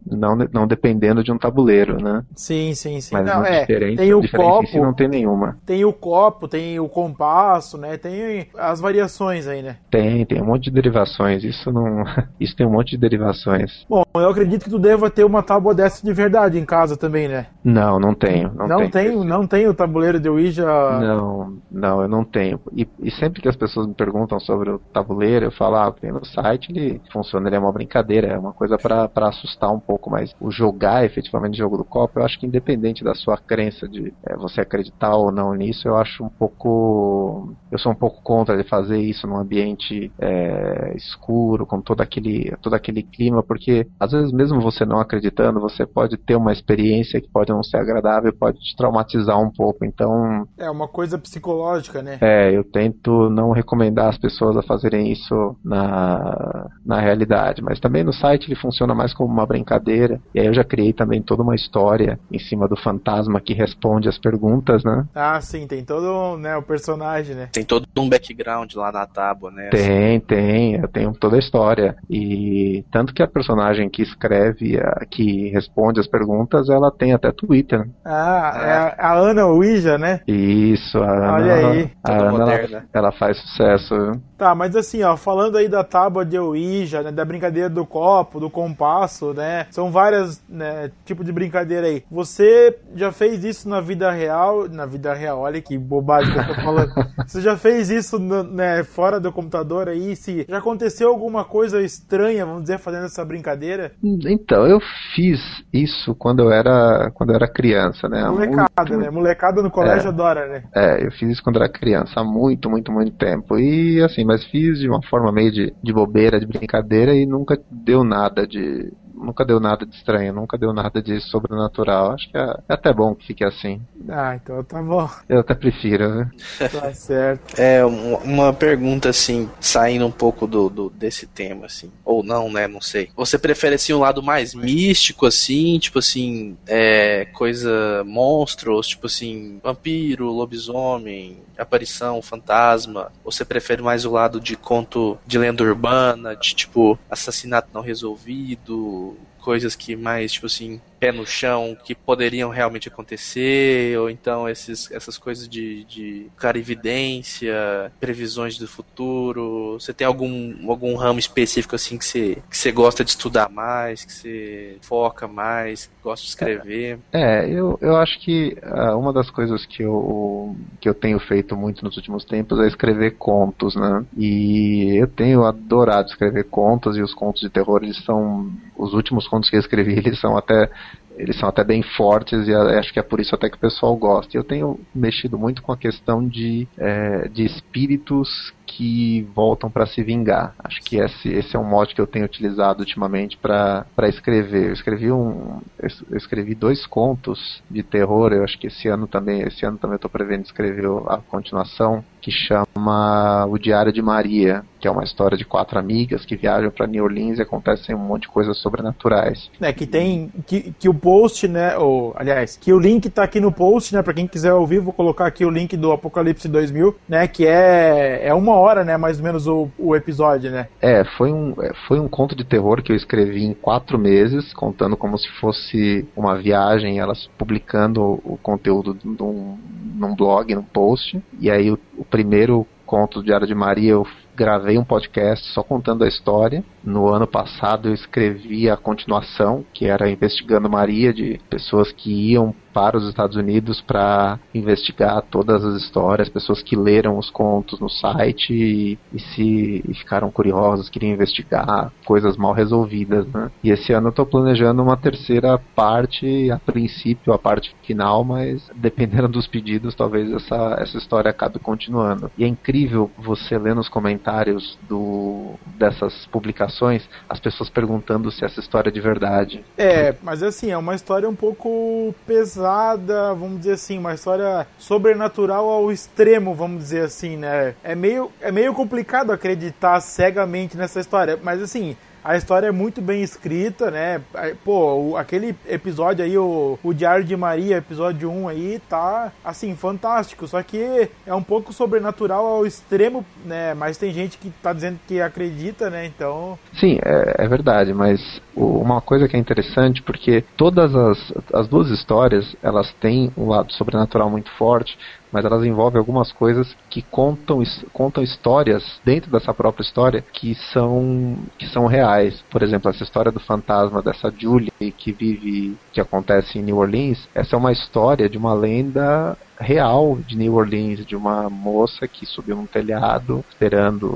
não, não dependendo de um tabuleiro, né? Sim, sim, sim. Mas não, é, tem o copo, si não tem nenhuma. Tem o copo, tem o compasso, né? Tem as variações aí, né? Tem, tem um monte de derivações. Isso não, *laughs* isso tem um monte de derivações. Bom, eu acredito que tu deva ter uma tábua dessa de verdade em casa também, né? Não, não tenho. Não, não tenho, tenho, não tenho o tabuleiro de Ouija. Não, não, eu não tenho. E, e, sempre que as pessoas me perguntam sobre o tabuleiro, eu falo, ah, tem no site, ele funciona, ele é uma brincadeira, é uma coisa para assustar um pouco, mas o jogar efetivamente o jogo do copo, eu acho que independente da sua crença de é, você acreditar ou não nisso, eu acho um pouco. Eu sou um pouco contra de fazer isso num ambiente é, escuro, com todo aquele, todo aquele clima, porque às vezes mesmo você não acreditando, você pode ter uma experiência que pode não ser agradável, pode te traumatizar um pouco. Então. É uma coisa psicológica, né? É, eu tento não recomendar as pessoas a fazerem isso na, na realidade, mas também no site ele funciona mais como uma brincadeira. E aí eu já criei também toda uma história em cima do fantasma que responde as perguntas, né? Ah, sim, tem todo né, o personagem, né? Tem todo um background lá na tábua, né? Tem, tem. Eu tenho toda a história. E tanto que a personagem que escreve, a, que responde as perguntas, ela tem até Twitter. Ah, é a, a Ana Ouija, né? Isso, a Ana. Olha aí. A Ana, ela, ela, faz sucesso. Tá, mas assim, ó, falando aí da tábua de Ouija, né, da brincadeira do copo, do compasso, né? São várias, né, tipo de brincadeira aí. Você já fez isso na vida real? Na vida real, olha que bobagem que eu tô falando. *laughs* Você já fez isso, né, fora do computador aí? Se já aconteceu alguma coisa estranha, vamos dizer, fazendo essa brincadeira? Então, eu fiz isso quando eu era, quando eu era criança, né? Molecada, muito... né? Molecada no colégio é, adora, né? É, eu fiz isso quando era criança, há muito, muito, muito tempo. E assim, mas fiz de uma forma meio de, de bobeira, de brincadeira e nunca deu nada de, nunca deu nada de estranho, nunca deu nada de sobrenatural. Acho que é, é, até bom que fique assim. Ah, então tá bom. Eu até prefiro, né? *laughs* tá certo. É, uma pergunta assim, saindo um pouco do, do, desse tema, assim. Ou não, né? Não sei. Você prefere assim um lado mais místico, assim, tipo assim, é, coisa monstros, tipo assim, vampiro, lobisomem, aparição, fantasma? Ou você prefere mais o lado de conto de lenda urbana, de tipo assassinato não resolvido, coisas que mais, tipo assim, pé no chão que poderiam realmente acontecer, ou então esses, essas coisas de, de clarividência, previsões do futuro. Você tem algum, algum ramo específico assim que você, que você gosta de estudar mais, que você foca mais, gosta de escrever? É, eu, eu acho que uh, uma das coisas que eu, que eu tenho feito muito nos últimos tempos é escrever contos, né? E eu tenho adorado escrever contos, e os contos de terror, eles são. Os últimos contos que eu escrevi, *laughs* eles são até eles são até bem fortes e acho que é por isso até que o pessoal gosta. Eu tenho mexido muito com a questão de, é, de espíritos que voltam para se vingar. Acho que esse, esse é um mote que eu tenho utilizado ultimamente para escrever. Eu escrevi um, eu escrevi dois contos de terror. Eu acho que esse ano também, esse ano também estou prevendo escrever a continuação que chama O Diário de Maria, que é uma história de quatro amigas que viajam para New Orleans e acontecem um monte de coisas sobrenaturais. É, que tem que, que o post, né, ou aliás, que o link tá aqui no post, né, para quem quiser ouvir, vou colocar aqui o link do Apocalipse 2000, né, que é é uma hora, né, mais ou menos o, o episódio, né? É, foi um é, foi um conto de terror que eu escrevi em quatro meses, contando como se fosse uma viagem, elas publicando o conteúdo num, num blog, num post, e aí o, o primeiro conto do Diário de Maria eu gravei um podcast só contando a história. No ano passado eu escrevi a continuação, que era Investigando Maria, de pessoas que iam para os Estados Unidos para investigar todas as histórias, pessoas que leram os contos no site e, e se e ficaram curiosos, queriam investigar coisas mal resolvidas. Né? E esse ano eu estou planejando uma terceira parte, a princípio a parte final, mas dependendo dos pedidos, talvez essa, essa história acabe continuando. E é incrível você ler nos comentários do, dessas publicações as pessoas perguntando se essa história é de verdade. É, mas assim, é uma história um pouco pesada pesada, vamos dizer assim, uma história sobrenatural ao extremo, vamos dizer assim, né? É meio, é meio complicado acreditar cegamente nessa história, mas assim, a história é muito bem escrita, né? Pô, aquele episódio aí, o, o Diário de Maria, episódio 1 aí, tá, assim, fantástico. Só que é um pouco sobrenatural ao extremo, né? Mas tem gente que tá dizendo que acredita, né? Então. Sim, é, é verdade, mas uma coisa que é interessante, porque todas as, as duas histórias, elas têm um lado sobrenatural muito forte, mas elas envolvem algumas coisas que contam, contam histórias dentro dessa própria história que são, que são reais. Por exemplo, essa história do fantasma dessa Julie que vive, que acontece em New Orleans, essa é uma história de uma lenda real de New Orleans, de uma moça que subiu num telhado esperando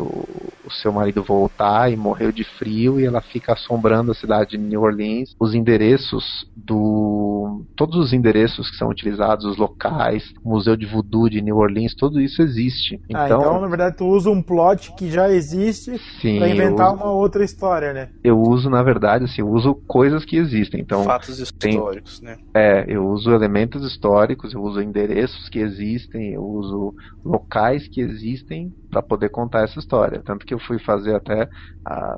o seu marido voltar e morreu de frio e ela fica assombrando a cidade de New Orleans. Os endereços do. Todos os endereços que são utilizados, os locais, o Museu de Voodoo de New Orleans, tudo isso existe. Ah, então, então na verdade, tu usa um plot que já existe para inventar uso, uma outra história, né? Eu uso, na verdade, assim, eu uso coisas que existem. Então, Fatos históricos, tem, né? É, eu uso elementos históricos, eu uso endereços endereços que existem, eu uso locais que existem para poder contar essa história. Tanto que eu fui fazer até a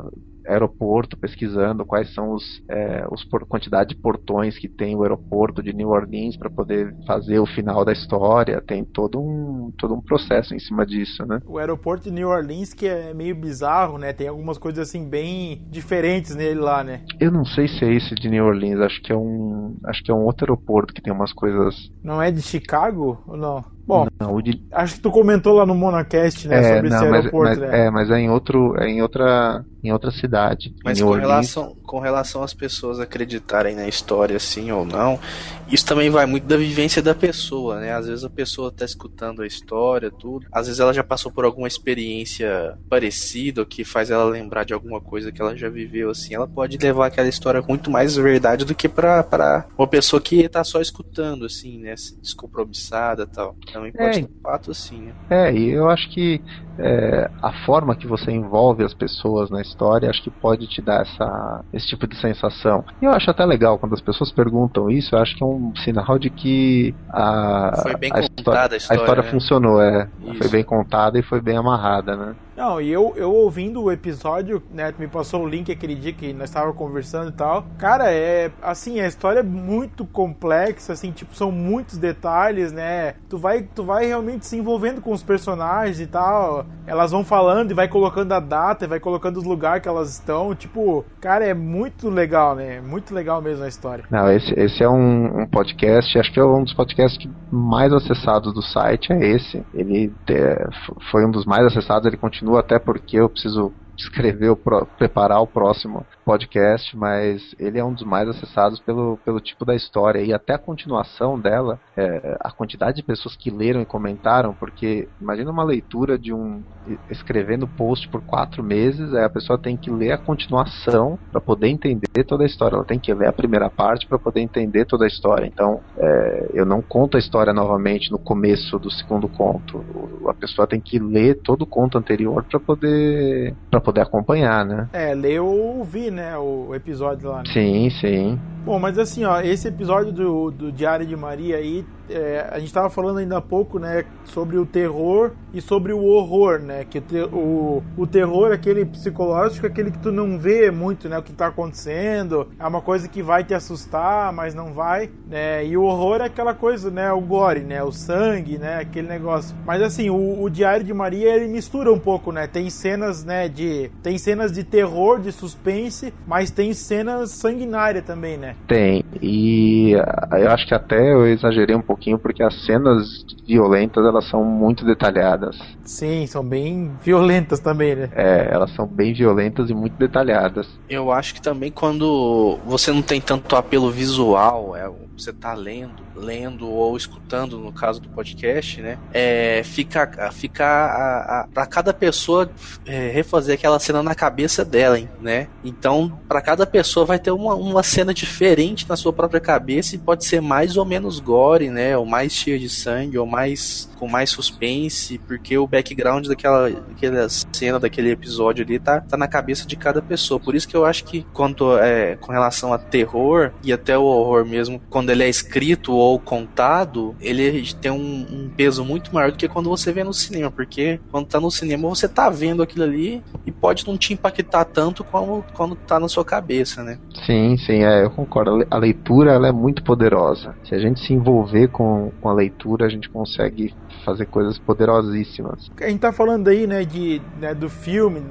aeroporto pesquisando quais são os, é, os por, quantidade de portões que tem o aeroporto de New Orleans para poder fazer o final da história. Tem todo um, todo um processo em cima disso, né? O aeroporto de New Orleans que é meio bizarro, né? Tem algumas coisas assim bem diferentes nele lá, né? Eu não sei se é esse de New Orleans. Acho que é um, acho que é um outro aeroporto que tem umas coisas. Não é de Chicago ou não? Bom, não, de... acho que tu comentou lá no Monacast, né, é, sobre não, esse aeroporto, mas, né? É, mas é em outro, é em outra, em outra cidade. Mas com relação, com relação às pessoas acreditarem na história, sim ou não, isso também vai muito da vivência da pessoa, né? Às vezes a pessoa tá escutando a história, tudo. Às vezes ela já passou por alguma experiência parecida, que faz ela lembrar de alguma coisa que ela já viveu, assim. Ela pode levar aquela história com muito mais verdade do que pra, pra uma pessoa que tá só escutando, assim, né? Descompromissada e tal. Também pode é, ter um fato assim, né? É, e eu acho que é, a forma que você envolve as pessoas na história, acho que pode te dar essa, esse tipo de sensação. E eu acho até legal quando as pessoas perguntam isso, eu acho que é um sinal de que a, foi bem a, história, a história, a história né? funcionou, é. Isso. Foi bem contada e foi bem amarrada, né? Não, e eu, eu ouvindo o episódio, né, tu me passou o link aquele dia que nós estávamos conversando e tal. Cara, é assim, a história é muito complexa, assim, tipo, são muitos detalhes, né? Tu vai, tu vai realmente se envolvendo com os personagens e tal. Elas vão falando e vai colocando a data, e vai colocando os lugares que elas estão. Tipo, cara, é muito legal, né? Muito legal mesmo a história. Não, esse, esse é um, um podcast, acho que é um dos podcasts mais acessados do site, é esse. Ele é, foi um dos mais acessados, ele continua continua até porque eu preciso escrever, o pro, preparar o próximo podcast, mas ele é um dos mais acessados pelo, pelo tipo da história. E até a continuação dela, é, a quantidade de pessoas que leram e comentaram, porque imagina uma leitura de um. escrevendo post por quatro meses, aí a pessoa tem que ler a continuação para poder entender toda a história. Ela tem que ler a primeira parte para poder entender toda a história. Então, é, eu não conto a história novamente no começo do segundo conto. A pessoa tem que ler todo o conto anterior para poder, poder acompanhar, né? É, ler ou ouvir, né, o episódio lá. Né? Sim, sim. Bom, mas assim, ó, esse episódio do, do Diário de Maria aí, é, a gente tava falando ainda há pouco, né, sobre o terror e sobre o horror, né, que o, o, terror aquele psicológico, aquele que tu não vê muito, né, o que tá acontecendo, é uma coisa que vai te assustar, mas não vai, né, e o horror é aquela coisa, né, o gore, né, o sangue, né, aquele negócio. Mas assim, o, o Diário de Maria, ele mistura um pouco, né, tem cenas, né, de, tem cenas de terror, de suspense, mas tem cenas sanguinárias também, né. Tem, e eu acho que até eu exagerei um pouquinho porque as cenas violentas elas são muito detalhadas. Sim, são bem violentas também, né? É, elas são bem violentas e muito detalhadas. Eu acho que também quando você não tem tanto apelo visual, é, você tá lendo, lendo ou escutando, no caso do podcast, né? É, fica fica a, a, pra cada pessoa é, refazer aquela cena na cabeça dela, né? Então, para cada pessoa vai ter uma, uma cena diferente na sua própria cabeça e pode ser mais ou menos gore, né? Ou mais cheia de sangue, ou mais com mais suspense, porque o background daquela, daquela cena, daquele episódio ali tá, tá na cabeça de cada pessoa. Por isso que eu acho que quanto é, com relação a terror e até o horror mesmo, quando ele é escrito ou contado, ele tem um, um peso muito maior do que quando você vê no cinema, porque quando tá no cinema você tá vendo aquilo ali e pode não te impactar tanto como quando tá na sua cabeça, né? Sim, sim, é, eu concordo. A leitura ela é muito poderosa. Se a gente se envolver com, com a leitura, a gente consegue fazer coisas poderosíssimas. A gente tá falando aí, né, de, né, do filme,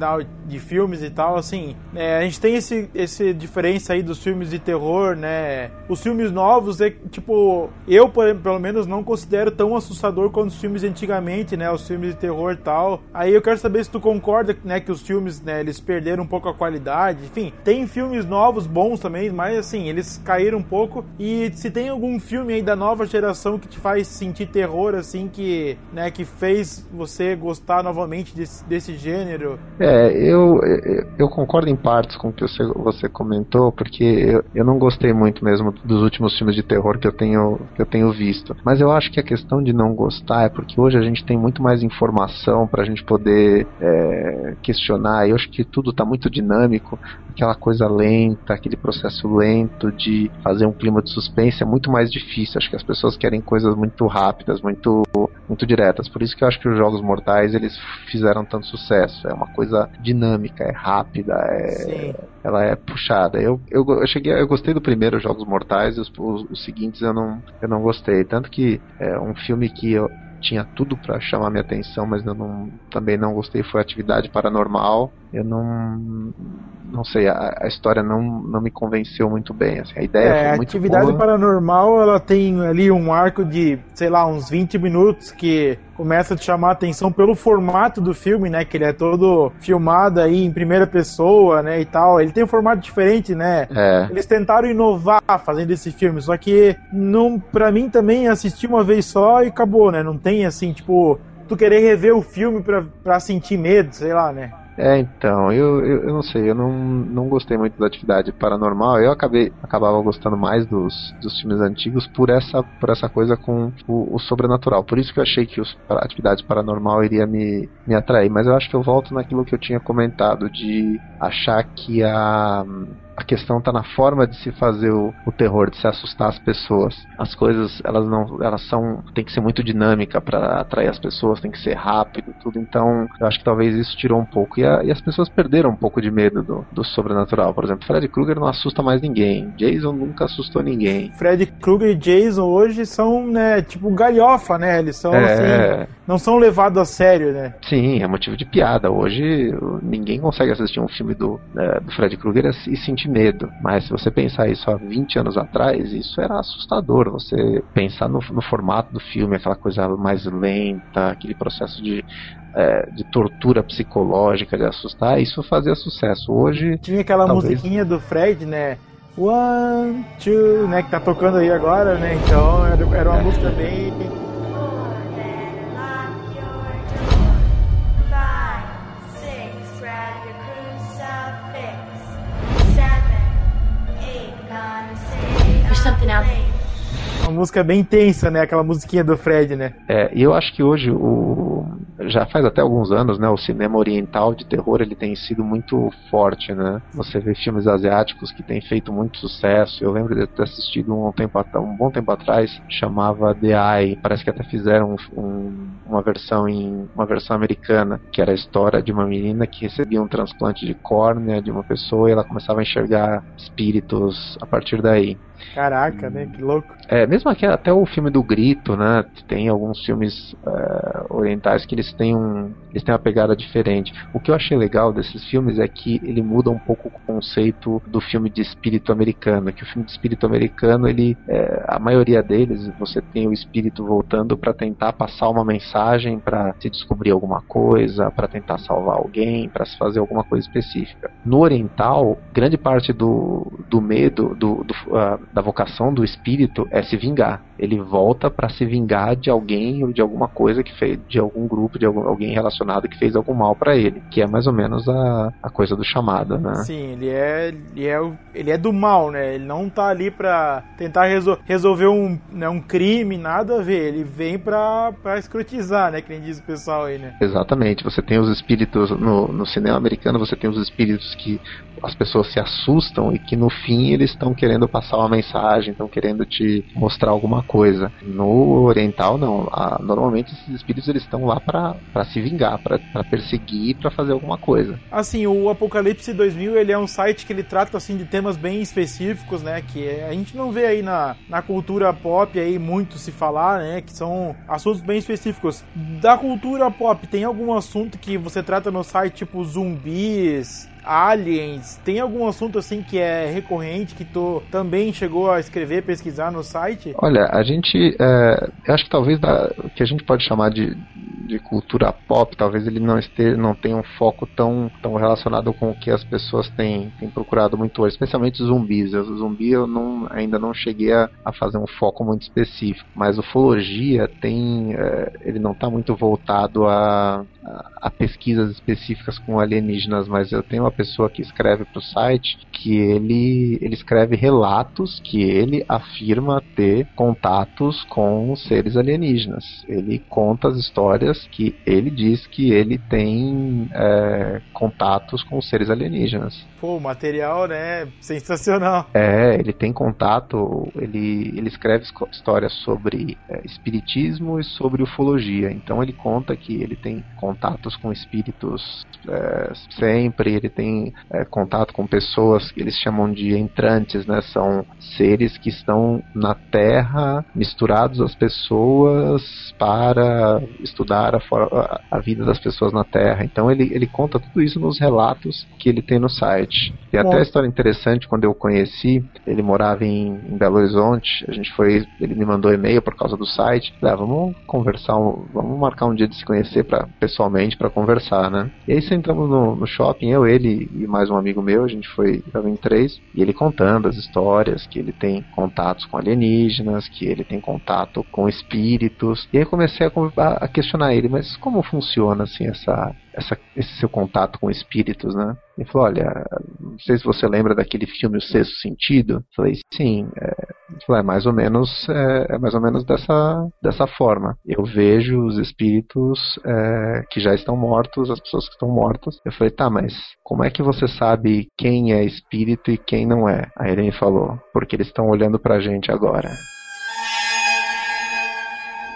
de filmes e tal, assim, né, a gente tem esse, esse diferença aí dos filmes de terror, né, os filmes novos é, tipo, eu, pelo menos, não considero tão assustador quanto os filmes antigamente, né, os filmes de terror e tal. Aí eu quero saber se tu concorda, né, que os filmes, né, eles perderam um pouco a qualidade, enfim, tem filmes novos bons também, mas, assim, eles caíram um pouco, e se tem algum filme aí da nova geração que te faz sentir terror, assim, que né, que fez você gostar novamente desse, desse gênero? É, eu, eu concordo em partes com o que você, você comentou, porque eu, eu não gostei muito mesmo dos últimos filmes de terror que eu tenho que eu tenho visto. Mas eu acho que a questão de não gostar é porque hoje a gente tem muito mais informação para a gente poder é, questionar. Eu acho que tudo está muito dinâmico, aquela coisa lenta, aquele processo lento de fazer um clima de suspense é muito mais difícil. Acho que as pessoas querem coisas muito rápidas, muito muito diretas. Por isso que eu acho que os Jogos Mortais eles fizeram tanto sucesso. É uma coisa dinâmica, é rápida, é, ela é puxada. Eu, eu, eu, cheguei, eu gostei do primeiro Jogos Mortais e os, os, os seguintes eu não, eu não gostei. Tanto que é um filme que eu, tinha tudo para chamar minha atenção, mas eu não, também não gostei foi Atividade Paranormal. Eu não não sei, a, a história não, não me convenceu muito bem. Assim, a ideia é, foi muito Atividade boa. Paranormal, ela tem ali um arco de, sei lá, uns 20 minutos que começa a te chamar a atenção pelo formato do filme, né? Que ele é todo filmado aí em primeira pessoa, né? E tal. Ele tem um formato diferente, né? É. Eles tentaram inovar fazendo esse filme, só que não, para mim também assisti uma vez só e acabou, né? Não tem assim, tipo, tu querer rever o filme pra, pra sentir medo, sei lá, né? É, então, eu, eu, eu, não sei, eu não, não gostei muito da atividade paranormal. Eu acabei acabava gostando mais dos, dos filmes antigos por essa, por essa coisa com o, o sobrenatural. Por isso que eu achei que os, a atividade paranormal iria me, me atrair. Mas eu acho que eu volto naquilo que eu tinha comentado, de achar que a a questão está na forma de se fazer o, o, terror, de se assustar as pessoas. As coisas, elas não, elas são, tem que ser muito dinâmica para atrair as pessoas, tem que ser rápido, tudo. Então, eu acho que talvez isso tirou um pouco e, a, e as pessoas perderam um pouco de medo do, do sobrenatural. Por exemplo, Fred Krueger não assusta mais ninguém. Jason nunca assustou ninguém. Fred Krueger e Jason hoje são, né, tipo galhofa, né? Eles são é... assim, não são levados a sério, né? Sim, é motivo de piada. Hoje ninguém consegue assistir um filme do, é, do Fred Krueger e sentir medo. Mas se você pensar isso há 20 anos atrás, isso era assustador. Você pensar no, no formato do filme, aquela coisa mais lenta, aquele processo de é, de tortura psicológica, de assustar, isso fazia sucesso. Hoje. Tinha aquela talvez... musiquinha do Fred, né? One, two, né? Que tá tocando aí agora, né? Então era, era uma música bem Uma música bem intensa, né? Aquela musiquinha do Fred, né? É, e eu acho que hoje o, já faz até alguns anos, né, o cinema oriental de terror ele tem sido muito forte, né? Você vê filmes asiáticos que têm feito muito sucesso. Eu lembro de ter assistido um tempo um bom tempo atrás, chamava The Eye. Parece que até fizeram um, uma versão em uma versão americana, que era a história de uma menina que recebia um transplante de córnea de uma pessoa e ela começava a enxergar espíritos a partir daí. Caraca, né? Que louco. É, mesmo aqui, até o filme do Grito, né? Tem alguns filmes uh, orientais que eles têm, um, eles têm uma pegada diferente. O que eu achei legal desses filmes é que ele muda um pouco o conceito do filme de espírito americano. Que o filme de espírito americano, ele, é, a maioria deles, você tem o espírito voltando para tentar passar uma mensagem, para se descobrir alguma coisa, para tentar salvar alguém, para se fazer alguma coisa específica. No oriental, grande parte do, do medo, do, do uh, da vocação do espírito é se vingar. Ele volta para se vingar de alguém ou de alguma coisa que fez, de algum grupo, de algum, alguém relacionado que fez algum mal para ele, que é mais ou menos a, a coisa do chamado, né? Sim, ele é, ele é, ele é do mal, né? Ele não tá ali para tentar resol resolver um, né, um crime, nada a ver. Ele vem pra, pra escrotizar, né? Que nem diz o pessoal aí, né? Exatamente. Você tem os espíritos no, no cinema americano, você tem os espíritos que as pessoas se assustam e que no fim eles estão querendo passar uma mensagem, estão querendo te mostrar alguma coisa. No oriental não, a, normalmente esses espíritos eles estão lá para se vingar, para perseguir, para fazer alguma coisa. Assim, o Apocalipse 2000 ele é um site que ele trata assim de temas bem específicos, né, que é, a gente não vê aí na, na cultura pop aí muito se falar, né, que são assuntos bem específicos. Da cultura pop tem algum assunto que você trata no site tipo zumbis, aliens, tem algum assunto assim que é recorrente que tu também chegou a escrever, pesquisar no site? Olha, a gente, é, acho que talvez da, o que a gente pode chamar de, de cultura pop, talvez ele não esteja, não tenha um foco tão, tão relacionado com o que as pessoas têm, têm procurado muito hoje, especialmente zumbis. O zumbi eu não, ainda não cheguei a, a fazer um foco muito específico, mas ufologia tem, é, ele não está muito voltado a, a, a pesquisas específicas com alienígenas, mas eu tenho uma pessoa que escreve para o site que ele, ele escreve relatos que ele afirma ter contatos com seres alienígenas. Ele conta as histórias que ele diz que ele tem é, contatos com seres alienígenas. Pô, material, né? Sensacional. É, ele tem contato, ele, ele escreve histórias sobre é, espiritismo e sobre ufologia. Então ele conta que ele tem contatos com espíritos é, sempre, ele tem é, contato com pessoas que eles chamam de entrantes, né? São seres que estão na Terra misturados às pessoas para estudar a, a vida das pessoas na Terra. Então ele, ele conta tudo isso nos relatos que ele tem no site. E até a história interessante, quando eu conheci, ele morava em, em, Belo Horizonte, a gente foi, ele me mandou e-mail por causa do site, ah, vamos conversar, vamos marcar um dia de se conhecer pra, pessoalmente para conversar, né? E aí sentamos no, no, shopping, eu, ele e mais um amigo meu, a gente foi, estava em três, e ele contando as histórias, que ele tem contatos com alienígenas, que ele tem contato com espíritos, e aí comecei a, a questionar ele, mas como funciona assim essa essa, esse seu contato com espíritos, né? Ele falou, olha, não sei se você lembra daquele filme O Sexto Sentido. Eu falei, sim. É, falou, é mais ou menos, é, é, mais ou menos dessa, dessa forma. Eu vejo os espíritos é, que já estão mortos, as pessoas que estão mortas. Eu falei, tá, mas como é que você sabe quem é espírito e quem não é? Aí ele me falou, porque eles estão olhando pra gente agora.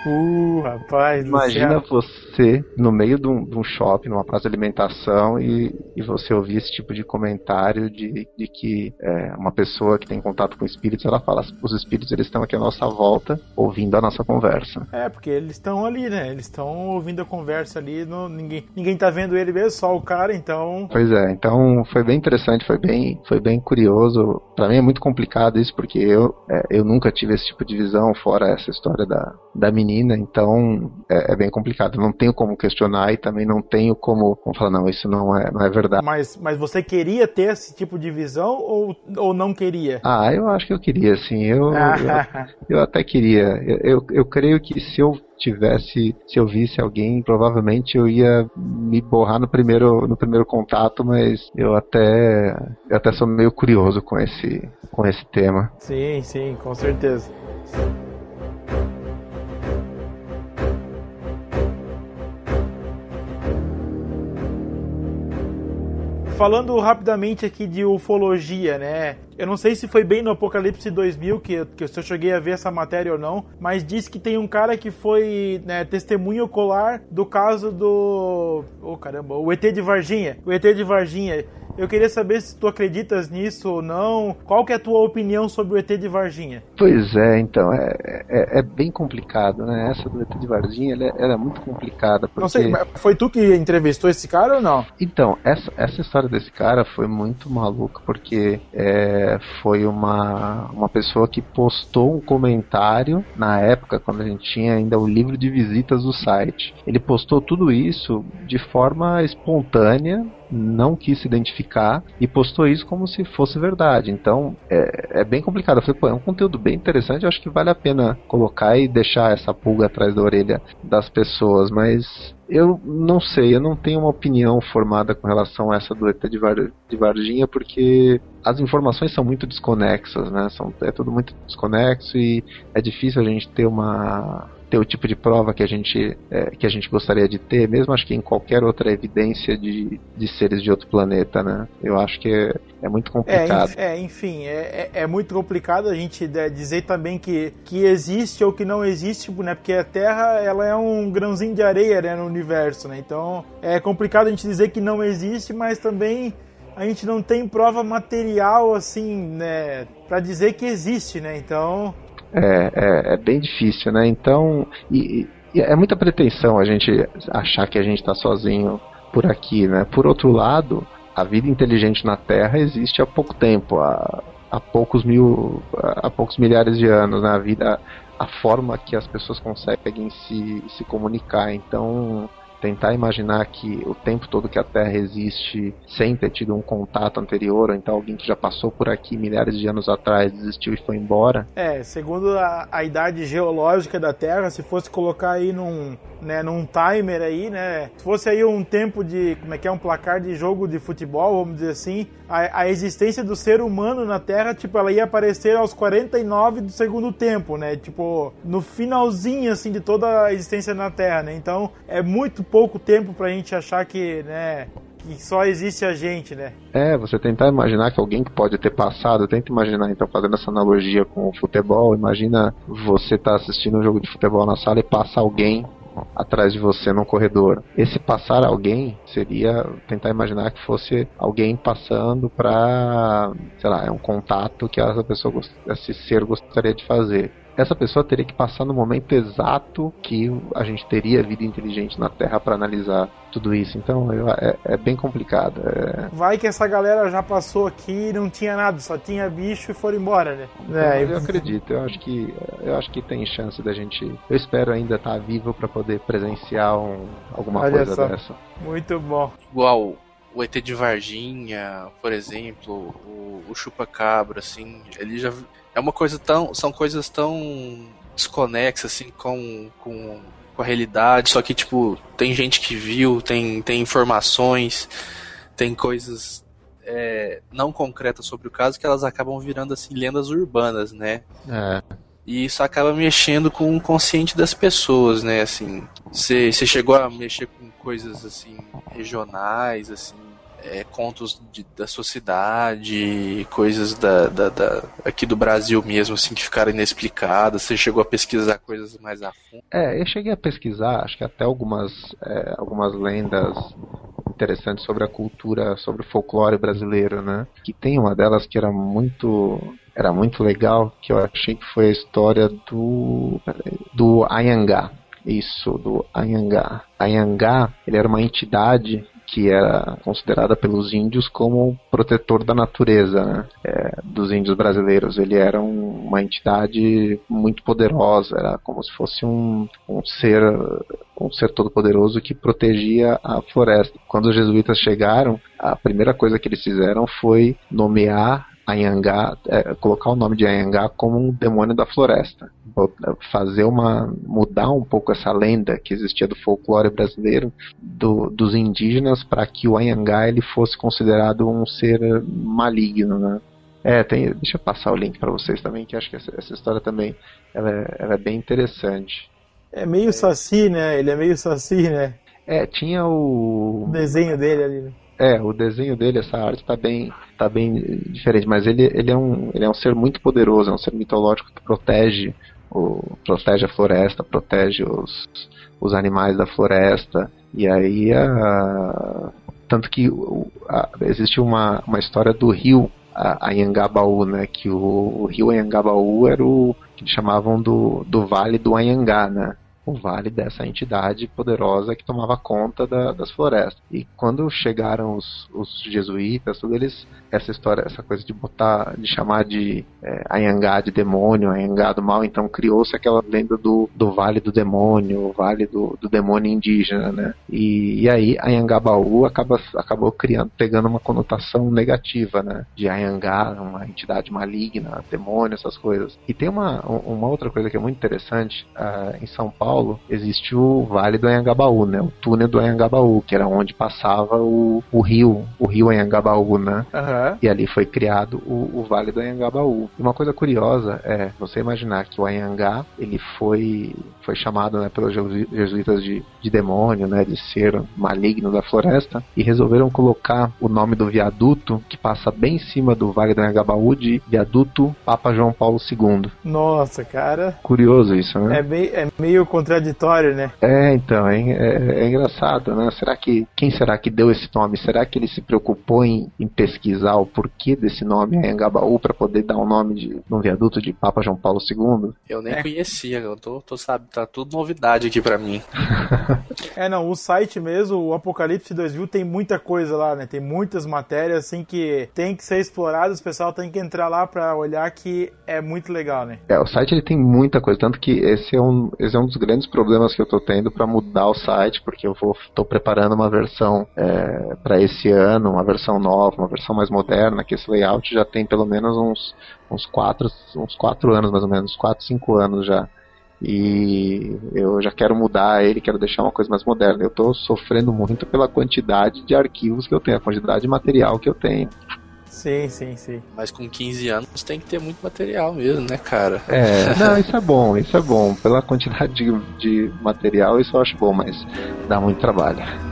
Uh, rapaz. Imagina você no meio de um, de um, shopping, numa praça de alimentação, e, e você ouvir esse tipo de comentário de, de que é, uma pessoa que tem contato com espíritos, ela fala: os espíritos eles estão aqui à nossa volta, ouvindo a nossa conversa. É, porque eles estão ali, né? Eles estão ouvindo a conversa ali, no, ninguém, ninguém tá vendo ele mesmo, só o cara, então. Pois é, então foi bem interessante, foi bem, foi bem curioso. Para mim é muito complicado isso, porque eu, é, eu nunca tive esse tipo de visão, fora essa história da, da menina, então é, é, bem complicado. Não tenho como questionar e também não tenho como, como falar, não, isso não é, não é verdade. Mas, mas você queria ter esse tipo de visão ou, ou não queria? Ah, eu acho que eu queria, sim. Eu, eu, *laughs* eu, até queria. Eu, eu, eu creio que se eu tivesse, se eu visse alguém, provavelmente eu ia me borrar no primeiro, no primeiro contato, mas eu até, eu até sou meio curioso com esse, com esse tema. Sim, sim, com certeza. Falando rapidamente aqui de ufologia, né? Eu não sei se foi bem no Apocalipse 2000 que, que eu cheguei a ver essa matéria ou não, mas diz que tem um cara que foi né, testemunho ocular do caso do. Oh caramba, o ET de Varginha. O ET de Varginha. Eu queria saber se tu acreditas nisso ou não. Qual que é a tua opinião sobre o ET de Varginha? Pois é, então, é, é, é bem complicado, né? Essa do ET de Varginha, ela, é, ela é muito complicada. Porque... Não sei, foi tu que entrevistou esse cara ou não? Então, essa, essa história desse cara foi muito maluca, porque é, foi uma, uma pessoa que postou um comentário na época, quando a gente tinha ainda o livro de visitas do site. Ele postou tudo isso de forma espontânea, não quis se identificar e postou isso como se fosse verdade. Então é, é bem complicado. Eu falei, pô, é um conteúdo bem interessante, eu acho que vale a pena colocar e deixar essa pulga atrás da orelha das pessoas, mas eu não sei, eu não tenho uma opinião formada com relação a essa do ET de, Var, de Varginha, porque as informações são muito desconexas, né? São, é tudo muito desconexo e é difícil a gente ter uma ter o tipo de prova que a gente, é, que a gente gostaria de ter, mesmo acho que em qualquer outra evidência de, de seres de outro planeta, né? Eu acho que é, é muito complicado. É, é enfim, é, é, é, muito complicado a gente é, dizer também que, que existe ou que não existe, né? Porque a Terra ela é um grãozinho de areia né, no universo, né? Então é complicado a gente dizer que não existe, mas também a gente não tem prova material assim, né, para dizer que existe, né? Então é, é, é bem difícil, né? Então, e, e é muita pretensão a gente achar que a gente está sozinho por aqui, né? Por outro lado, a vida inteligente na Terra existe há pouco tempo, há, há poucos mil, há poucos milhares de anos, né? A vida, a forma que as pessoas conseguem se, se comunicar. Então, tentar imaginar que o tempo todo que a Terra existe sem ter tido um contato anterior, ou então alguém que já passou por aqui milhares de anos atrás desistiu e foi embora. É, segundo a, a idade geológica da Terra, se fosse colocar aí num, né, num timer aí, né? Se fosse aí um tempo de, como é que é, um placar de jogo de futebol, vamos dizer assim, a, a existência do ser humano na Terra, tipo, ela ia aparecer aos 49 do segundo tempo, né? Tipo, no finalzinho, assim, de toda a existência na Terra, né? Então, é muito pouco tempo pra gente achar que, né, que só existe a gente, né? É, você tentar imaginar que alguém que pode ter passado, tenta imaginar, então, fazendo essa analogia com o futebol, imagina você tá assistindo um jogo de futebol na sala e passa alguém atrás de você no corredor. Esse passar alguém seria tentar imaginar que fosse alguém passando para, sei lá, é um contato que essa pessoa, esse ser gostaria de fazer essa pessoa teria que passar no momento exato que a gente teria vida inteligente na Terra para analisar tudo isso. Então eu, é, é, bem complicado. É... Vai que essa galera já passou aqui e não tinha nada, só tinha bicho e foram embora, né? É, eu acredito. Eu acho que eu acho que tem chance da gente. Eu espero ainda estar tá vivo para poder presenciar um, alguma Olha coisa só. dessa. Muito bom. Igual o ET de Varginha, por exemplo, o, o Chupa-Cabra, assim, ele já é uma coisa tão. São coisas tão desconexas, assim, com, com, com a realidade. Só que, tipo, tem gente que viu, tem, tem informações, tem coisas é, não concretas sobre o caso que elas acabam virando, assim, lendas urbanas, né? É. E isso acaba mexendo com o consciente das pessoas, né? Assim, você chegou a mexer com coisas assim regionais, assim, é, contos de, da sociedade, coisas da, da, da, aqui do Brasil mesmo, assim, que ficaram inexplicadas. Você chegou a pesquisar coisas mais a fundo? É, eu cheguei a pesquisar, acho que até algumas, é, algumas lendas interessantes sobre a cultura, sobre o folclore brasileiro, né? Que tem uma delas que era muito era muito legal, que eu achei que foi a história do do Anhangá. Isso, do Anhangá. Anhangá, ele era uma entidade que era considerada pelos índios como protetor da natureza né? é, dos índios brasileiros. Ele era um, uma entidade muito poderosa, era como se fosse um, um ser um ser todo poderoso que protegia a floresta. Quando os jesuítas chegaram, a primeira coisa que eles fizeram foi nomear Anhangá, é, colocar o nome de Anhangá como um demônio da floresta, fazer uma mudar um pouco essa lenda que existia do folclore brasileiro do, dos indígenas para que o Anhangá ele fosse considerado um ser maligno, né? É, tem, deixa eu passar o link para vocês também, que acho que essa, essa história também ela é, ela é, bem interessante. É meio é. saci, né? Ele é meio saci, né? É, tinha o... o desenho dele ali, né? É, o desenho dele, essa arte tá bem, tá bem diferente, mas ele, ele, é um, ele é um ser muito poderoso, é um ser mitológico que protege, o, protege a floresta, protege os, os animais da floresta, e aí a, tanto que a, existe uma, uma história do rio Anhangabaú, né, que o, o rio Anhangabaú era o que chamavam do, do Vale do Anhangá, né, o vale dessa entidade poderosa que tomava conta da, das florestas. E quando chegaram os, os jesuítas, tudo eles essa história, essa coisa de botar, de chamar de é, Anhangá de demônio, Anhangá do mal, então criou-se aquela lenda do, do Vale do Demônio, o Vale do, do Demônio Indígena, né? E, e aí Anhangabaú acaba, acabou criando, pegando uma conotação negativa, né? De Anhangá, uma entidade maligna, demônio, essas coisas. E tem uma, uma outra coisa que é muito interessante, uh, em São Paulo existe o Vale do Anhangabaú, né? O túnel do Anhangabaú, que era onde passava o, o rio, o rio Anhangabaú, né? Uhum. E ali foi criado o, o Vale do Anhangabaú. Uma coisa curiosa é você imaginar que o Anhangá ele foi, foi chamado né, pelos jesuítas de, de demônio, né, de ser maligno da floresta, e resolveram colocar o nome do viaduto que passa bem em cima do Vale do Anhangabaú de viaduto Papa João Paulo II. Nossa, cara. Curioso isso, né? É, bem, é meio contraditório, né? É, então, é, é, é engraçado, né? Será que quem será que deu esse nome? Será que ele se preocupou em, em pesquisar o porquê desse nome Anhangabaú para poder dar o um nome de um viaduto de Papa João Paulo II. Eu nem é. conhecia, eu tô, tô sabe, tá tudo novidade aqui para mim. *laughs* é, não, o site mesmo, o Apocalipse 2000 tem muita coisa lá, né? Tem muitas matérias assim que tem que ser exploradas, o pessoal tem que entrar lá para olhar que é muito legal, né? É, o site ele tem muita coisa, tanto que esse é um, esse é um dos grandes problemas que eu tô tendo para mudar o site, porque eu vou tô preparando uma versão é, para esse ano, uma versão nova, uma versão mais moderna que esse layout já tem pelo menos uns, uns, quatro, uns quatro anos, mais ou menos, quatro, cinco anos já. E eu já quero mudar ele, quero deixar uma coisa mais moderna. Eu estou sofrendo muito pela quantidade de arquivos que eu tenho, a quantidade de material que eu tenho. Sim, sim, sim. Mas com 15 anos tem que ter muito material mesmo, né, cara? É, *laughs* não, isso é bom, isso é bom. Pela quantidade de, de material, isso eu acho bom, mas dá muito trabalho.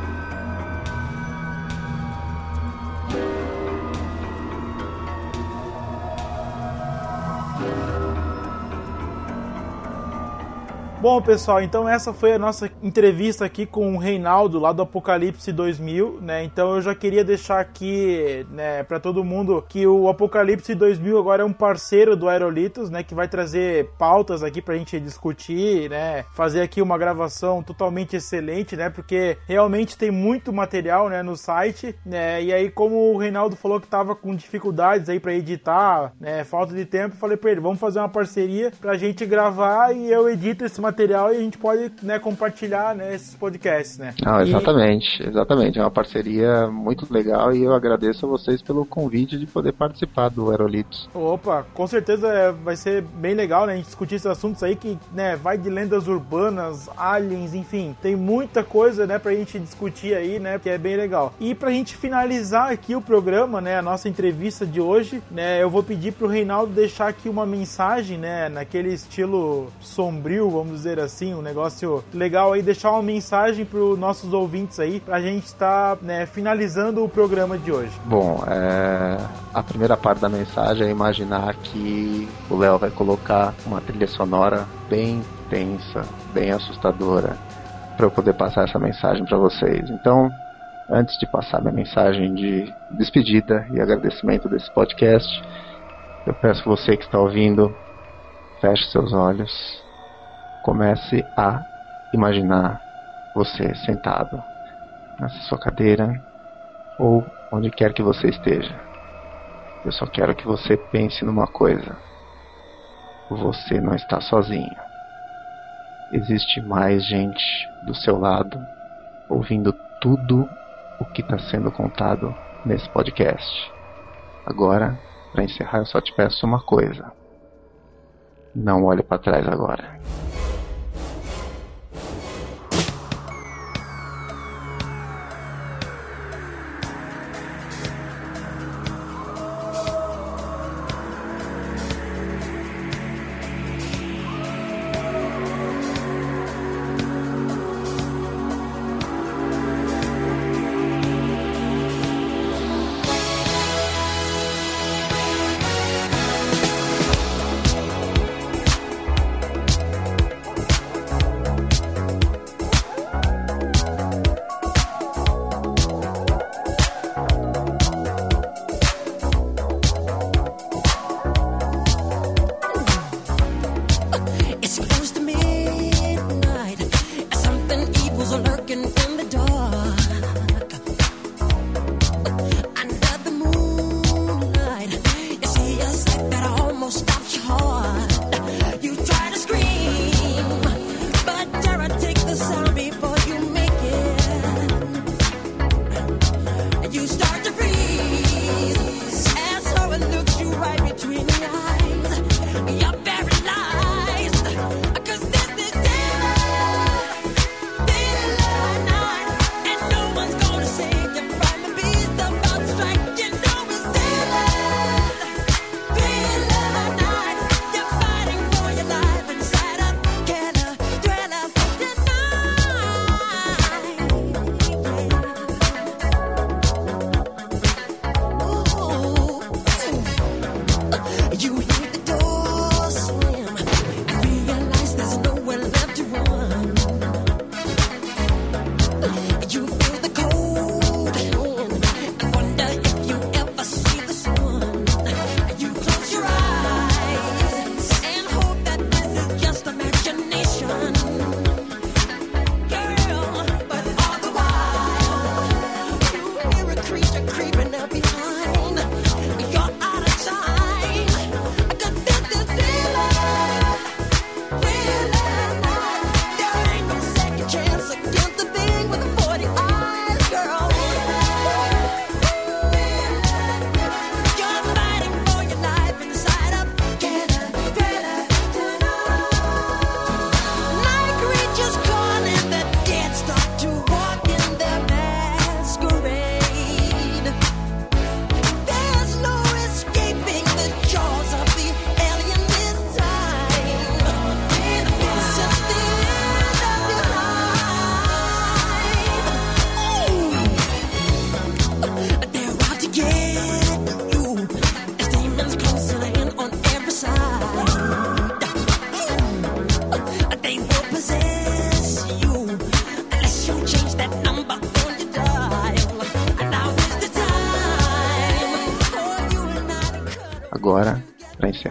Bom, pessoal, então essa foi a nossa entrevista aqui com o Reinaldo lá do Apocalipse 2000, né? Então eu já queria deixar aqui, né, para todo mundo que o Apocalipse 2000 agora é um parceiro do Aerolitos, né, que vai trazer pautas aqui pra gente discutir, né, fazer aqui uma gravação totalmente excelente, né? Porque realmente tem muito material, né, no site, né? E aí como o Reinaldo falou que tava com dificuldades aí para editar, né, falta de tempo, falei para ele, vamos fazer uma parceria pra gente gravar e eu edito esse material material e a gente pode né, compartilhar né, esses podcasts, né? Não, exatamente, e... exatamente. É uma parceria muito legal e eu agradeço a vocês pelo convite de poder participar do Aerolitos. Opa, com certeza é, vai ser bem legal, né? A gente discutir esses assuntos aí que, né, vai de lendas urbanas, aliens, enfim, tem muita coisa, né, pra gente discutir aí, né, que é bem legal. E pra gente finalizar aqui o programa, né, a nossa entrevista de hoje, né, eu vou pedir pro Reinaldo deixar aqui uma mensagem, né, naquele estilo sombrio, vamos dizer assim, um negócio legal aí, deixar uma mensagem para os nossos ouvintes aí, para a gente estar tá, né, finalizando o programa de hoje. Bom, é... a primeira parte da mensagem é imaginar que o Léo vai colocar uma trilha sonora bem tensa, bem assustadora, para eu poder passar essa mensagem para vocês. Então, antes de passar minha mensagem de despedida e agradecimento desse podcast, eu peço você que está ouvindo, feche seus olhos comece a imaginar você sentado nessa sua cadeira ou onde quer que você esteja. Eu só quero que você pense numa coisa: você não está sozinho. Existe mais gente do seu lado ouvindo tudo o que está sendo contado nesse podcast. Agora, para encerrar, eu só te peço uma coisa: não olhe para trás agora.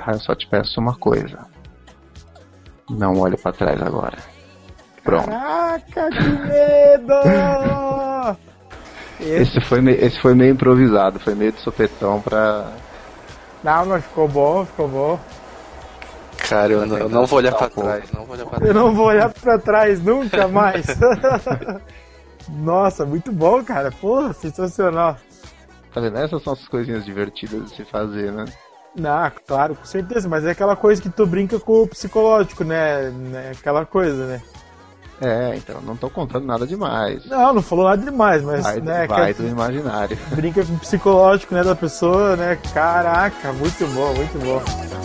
Encerrar, eu só te peço uma coisa. Não olhe para trás agora. Pronto. Caraca, que medo! *laughs* esse, foi meio, esse foi meio improvisado, foi meio de sopetão pra. Não, mas ficou bom, ficou bom. Cara, eu, não, eu não vou olhar pra trás, não vou olhar pra trás. Eu não vou olhar pra trás nunca mais. *laughs* Nossa, muito bom, cara. Pô, sensacional. Tá vendo? Essas são as coisinhas divertidas de se fazer, né? Não, claro, com certeza, mas é aquela coisa que tu brinca com o psicológico, né? né? Aquela coisa, né? É, então, não tô contando nada demais. Não, não falou nada demais, mas. Vai, né, vai do imaginário. Brinca com o psicológico, né, da pessoa, né? Caraca, muito bom, muito bom.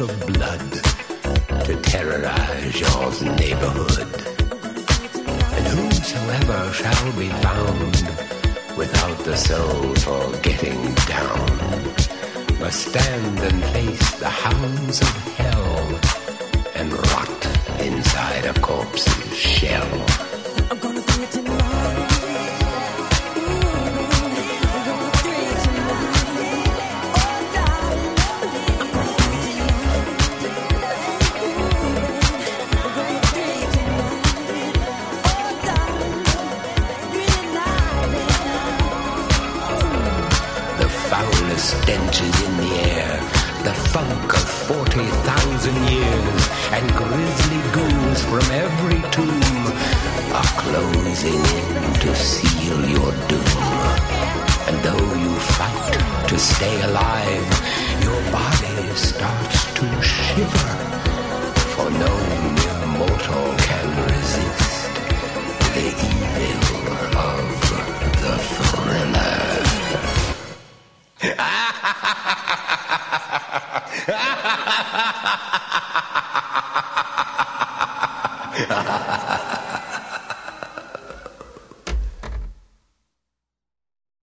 Of blood to terrorize your neighborhood. And whosoever shall be found without the soul for getting down must stand and face the hounds of hell